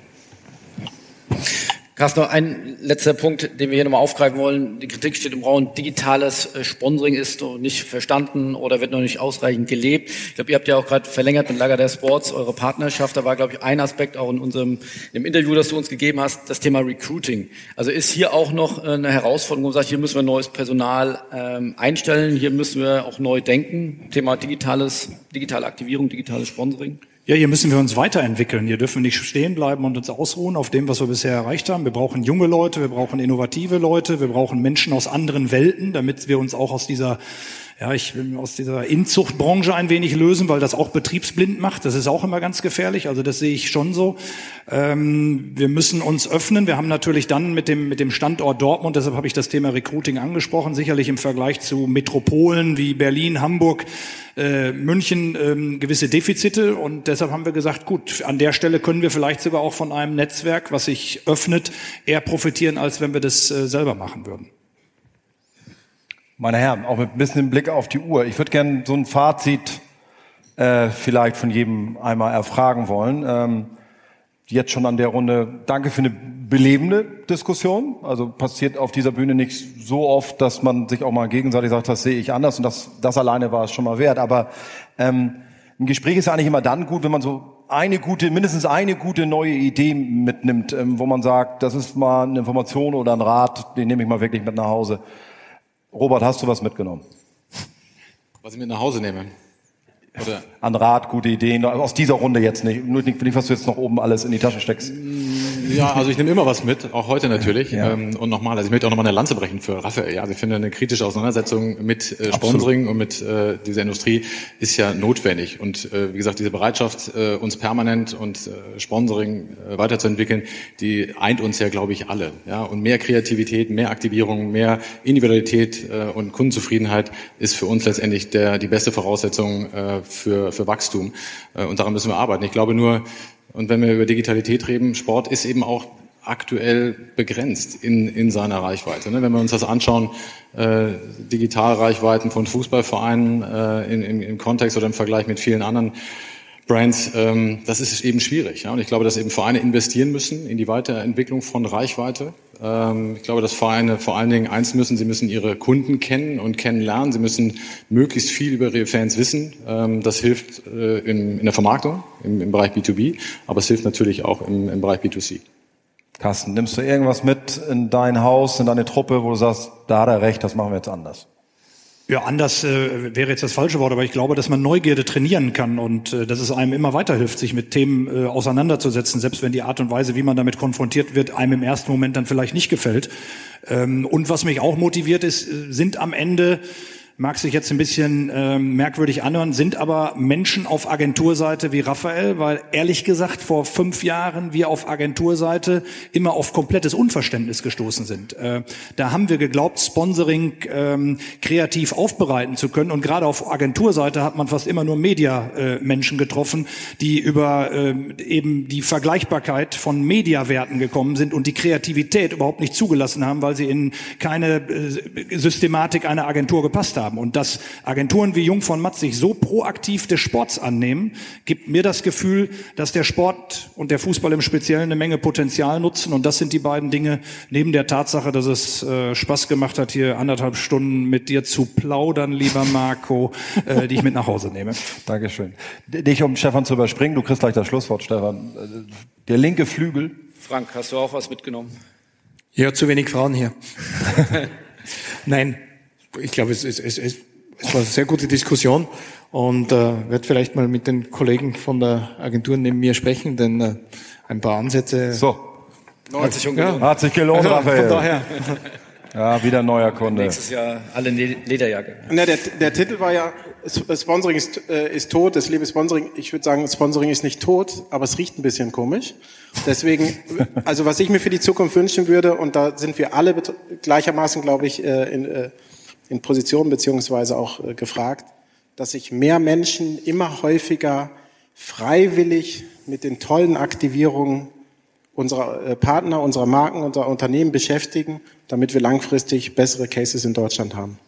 Carsten, noch ein letzter Punkt, den wir hier nochmal aufgreifen wollen. Die Kritik steht im Raum, digitales äh, Sponsoring ist noch nicht verstanden oder wird noch nicht ausreichend gelebt. Ich glaube, ihr habt ja auch gerade verlängert mit Lager der Sports eure Partnerschaft. Da war, glaube ich, ein Aspekt auch in unserem im Interview, das du uns gegeben hast, das Thema Recruiting. Also ist hier auch noch äh, eine Herausforderung, wo man sagt, hier müssen wir neues Personal ähm, einstellen, hier müssen wir auch neu denken. Thema digitales, digitale Aktivierung, digitales Sponsoring. Ja, hier müssen wir uns weiterentwickeln. Hier dürfen wir nicht stehen bleiben und uns ausruhen auf dem, was wir bisher erreicht haben. Wir brauchen junge Leute, wir brauchen innovative Leute, wir brauchen Menschen aus anderen Welten, damit wir uns auch aus dieser ja, ich will aus dieser Inzuchtbranche ein wenig lösen, weil das auch betriebsblind macht. Das ist auch immer ganz gefährlich. Also das sehe ich schon so. Ähm, wir müssen uns öffnen. Wir haben natürlich dann mit dem, mit dem Standort Dortmund, deshalb habe ich das Thema Recruiting angesprochen, sicherlich im Vergleich zu Metropolen wie Berlin, Hamburg, äh, München ähm, gewisse Defizite. Und deshalb haben wir gesagt, gut, an der Stelle können wir vielleicht sogar auch von einem Netzwerk, was sich öffnet, eher profitieren, als wenn wir das äh, selber machen würden. Meine Herren, auch mit ein bisschen Blick auf die Uhr. Ich würde gerne so ein Fazit äh, vielleicht von jedem einmal erfragen wollen. Ähm, jetzt schon an der Runde, danke für eine belebende Diskussion. Also passiert auf dieser Bühne nicht so oft, dass man sich auch mal gegenseitig sagt, das sehe ich anders und das, das alleine war es schon mal wert. Aber ähm, ein Gespräch ist eigentlich immer dann gut, wenn man so eine gute, mindestens eine gute neue Idee mitnimmt, ähm, wo man sagt, das ist mal eine Information oder ein Rat, den nehme ich mal wirklich mit nach Hause. Robert, hast du was mitgenommen? Was ich mit nach Hause nehme? Oder? An Rat, gute Ideen, aus dieser Runde jetzt nicht. Nur nicht, was du jetzt noch oben alles in die Tasche steckst. Ja, also ich nehme immer was mit, auch heute natürlich. Ja. Ähm, und nochmal, also ich möchte auch nochmal eine Lanze brechen für Raphael. Ja, also ich finde, eine kritische Auseinandersetzung mit äh, Sponsoring und mit äh, dieser Industrie ist ja notwendig. Und äh, wie gesagt, diese Bereitschaft, äh, uns permanent und äh, Sponsoring äh, weiterzuentwickeln, die eint uns ja, glaube ich, alle. Ja, und mehr Kreativität, mehr Aktivierung, mehr Individualität äh, und Kundenzufriedenheit ist für uns letztendlich der, die beste Voraussetzung äh, für, für Wachstum. Äh, und daran müssen wir arbeiten. Ich glaube nur, und wenn wir über Digitalität reden, Sport ist eben auch aktuell begrenzt in, in seiner Reichweite. Ne? Wenn wir uns das anschauen, äh, Digitalreichweiten von Fußballvereinen äh, in, im, im Kontext oder im Vergleich mit vielen anderen Brands, ähm, das ist eben schwierig. Ja? Und ich glaube, dass eben Vereine investieren müssen in die Weiterentwicklung von Reichweite. Ähm, ich glaube, dass Vereine vor allen Dingen eins müssen, sie müssen ihre Kunden kennen und kennenlernen. Sie müssen möglichst viel über ihre Fans wissen. Ähm, das hilft äh, in, der Vermarktung im, Bereich B2B, aber es hilft natürlich auch im Bereich B2C. Carsten, nimmst du irgendwas mit in dein Haus, in deine Truppe, wo du sagst, da hat er recht, das machen wir jetzt anders? Ja, anders äh, wäre jetzt das falsche Wort, aber ich glaube, dass man Neugierde trainieren kann und äh, dass es einem immer weiterhilft, sich mit Themen äh, auseinanderzusetzen, selbst wenn die Art und Weise, wie man damit konfrontiert wird, einem im ersten Moment dann vielleicht nicht gefällt. Ähm, und was mich auch motiviert ist, äh, sind am Ende mag sich jetzt ein bisschen ähm, merkwürdig anhören, sind aber Menschen auf Agenturseite wie Raphael, weil ehrlich gesagt vor fünf Jahren wir auf Agenturseite immer auf komplettes Unverständnis gestoßen sind. Äh, da haben wir geglaubt, Sponsoring ähm, kreativ aufbereiten zu können und gerade auf Agenturseite hat man fast immer nur Media-Menschen äh, getroffen, die über äh, eben die Vergleichbarkeit von Mediawerten gekommen sind und die Kreativität überhaupt nicht zugelassen haben, weil sie in keine äh, Systematik einer Agentur gepasst haben. Haben. Und dass Agenturen wie Jung von Matt sich so proaktiv des Sports annehmen, gibt mir das Gefühl, dass der Sport und der Fußball im Speziellen eine Menge Potenzial nutzen. Und das sind die beiden Dinge, neben der Tatsache, dass es äh, Spaß gemacht hat, hier anderthalb Stunden mit dir zu plaudern, lieber Marco, äh, die ich mit nach Hause nehme. Dankeschön. Dich, um Stefan zu überspringen, du kriegst gleich das Schlusswort, Stefan. Der linke Flügel. Frank, hast du auch was mitgenommen? Ja, zu wenig Frauen hier. Nein, ich glaube, es, es, es, es, es war eine sehr gute Diskussion und äh, werde vielleicht mal mit den Kollegen von der Agentur neben mir sprechen, denn äh, ein paar Ansätze. So. Hat sich schon gelohnt. Hat sich gelohnt, Also, Raphael. von daher. Ja, wieder ein neuer Kunde. Nächstes Jahr alle Lederjacke. Na, der, der Titel war ja, S- Sponsoring ist, äh, ist tot, das Leben ist Sponsoring. Ich würde sagen, Sponsoring ist nicht tot, aber es riecht ein bisschen komisch. Deswegen, also was ich mir für die Zukunft wünschen würde, und da sind wir alle gleichermaßen, glaube ich, äh, in, äh, in Position beziehungsweise auch äh, gefragt, dass sich mehr Menschen immer häufiger freiwillig mit den tollen Aktivierungen unserer äh, Partner, unserer Marken, unserer Unternehmen beschäftigen, damit wir langfristig bessere Cases in Deutschland haben.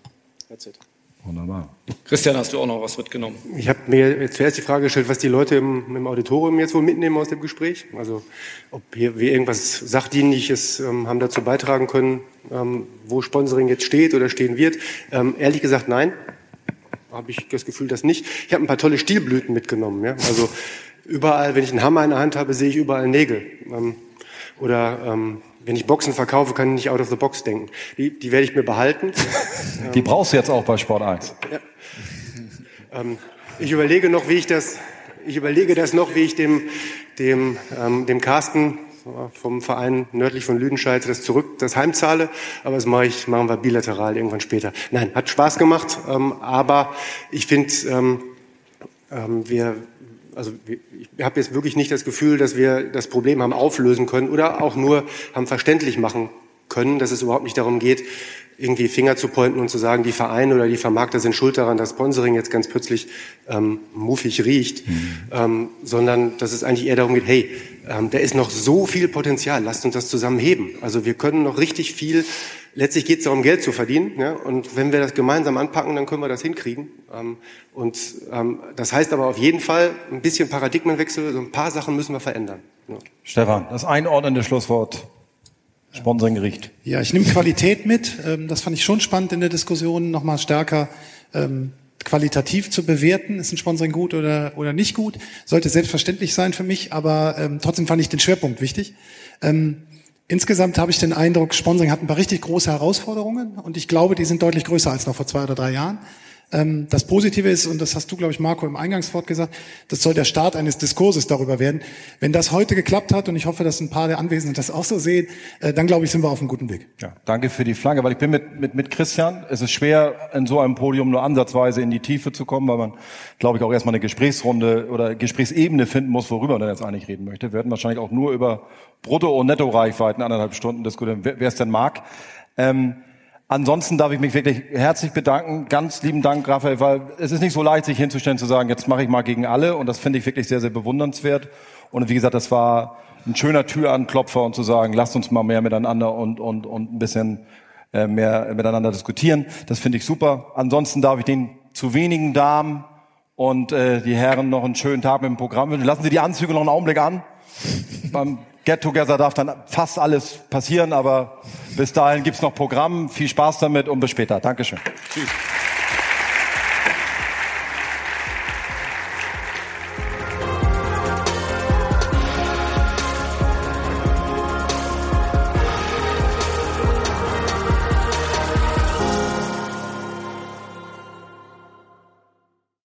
That's it. Wunderbar. Christian, hast du auch noch was mitgenommen? Ich habe mir jetzt zuerst die Frage gestellt, was die Leute im, im Auditorium jetzt wohl mitnehmen aus dem Gespräch. Also ob hier wir irgendwas Sachdienliches ähm, haben dazu beitragen können, ähm, wo Sponsoring jetzt steht oder stehen wird. Ähm, ehrlich gesagt, nein. Habe ich das Gefühl, das nicht. Ich habe ein paar tolle Stilblüten mitgenommen. Ja? Also überall, wenn ich einen Hammer in der Hand habe, sehe ich überall Nägel. Ähm, oder ähm, wenn ich Boxen verkaufe, kann ich nicht out of the box denken. Die, die werde ich mir behalten. Die brauchst du jetzt auch bei Sport 1. Ähm, ich überlege noch, wie ich das, ich überlege das noch, wie ich dem, dem, ähm, dem Carsten vom Verein nördlich von Lüdenscheid das zurück, das heimzahle. Aber das mache ich, machen wir bilateral irgendwann später. Nein, hat Spaß gemacht, ähm, aber ich finde, ähm, ähm, wir, also ich habe jetzt wirklich nicht das Gefühl, dass wir das Problem haben auflösen können oder auch nur haben verständlich machen können, dass es überhaupt nicht darum geht, irgendwie Finger zu pointen und zu sagen, die Vereine oder die Vermarkter sind schuld daran, dass Sponsoring jetzt ganz plötzlich ähm, muffig riecht, ähm, sondern dass es eigentlich eher darum geht, hey, ähm, da ist noch so viel Potenzial, lasst uns das zusammen heben. Also wir können noch richtig viel, letztlich geht es darum, Geld zu verdienen ja? und wenn wir das gemeinsam anpacken, dann können wir das hinkriegen. Ähm, und ähm, das heißt aber auf jeden Fall ein bisschen Paradigmenwechsel, so ein paar Sachen müssen wir verändern. Ja. Stefan, das einordnende Schlusswort. Sponsoring riecht. Ja, ich nehme Qualität mit. Ähm, Das fand ich schon spannend in der Diskussion, nochmal stärker ähm, qualitativ zu bewerten. Ist ein Sponsoring gut oder, oder nicht gut? Sollte selbstverständlich sein für mich, aber ähm, trotzdem fand ich den Schwerpunkt wichtig. Ähm, insgesamt habe ich den Eindruck, Sponsoring hat ein paar richtig große Herausforderungen und ich glaube, die sind deutlich größer als noch vor zwei oder drei Jahren. Ähm, Das Positive ist, und das hast du, glaube ich, Marco, im Eingangswort gesagt, das soll der Start eines Diskurses darüber werden. Wenn das heute geklappt hat, und ich hoffe, dass ein paar der Anwesenden das auch so sehen, äh, dann glaube ich, sind wir auf einem guten Weg. Ja, danke für die Flagge, weil ich bin mit, mit, mit Christian. Es ist schwer, in so einem Podium nur ansatzweise in die Tiefe zu kommen, weil man, glaube ich, auch erstmal eine Gesprächsrunde oder Gesprächsebene finden muss, worüber man jetzt eigentlich reden möchte. Wir werden wahrscheinlich auch nur über Brutto- und Netto-Reichweiten anderthalb Stunden diskutieren, wer wer es denn mag. Ähm, Ansonsten darf ich mich wirklich herzlich bedanken. Ganz lieben Dank, Raphael, weil es ist nicht so leicht, sich hinzustellen, zu sagen, jetzt mache ich mal gegen alle. Und das finde ich wirklich sehr, sehr bewundernswert. Und wie gesagt, das war ein schöner Türanklopfer und zu sagen, lasst uns mal mehr miteinander und, und, und ein bisschen äh, mehr miteinander diskutieren. Das finde ich super. Ansonsten darf ich den zu wenigen Damen und äh, die Herren noch einen schönen Tag mit dem Programm wünschen. Lassen Sie die Anzüge noch einen Augenblick an. Beim Get-Together darf dann fast alles passieren, aber bis dahin gibt's noch Programm. Viel Spaß damit und bis später. Dankeschön. Tschüss.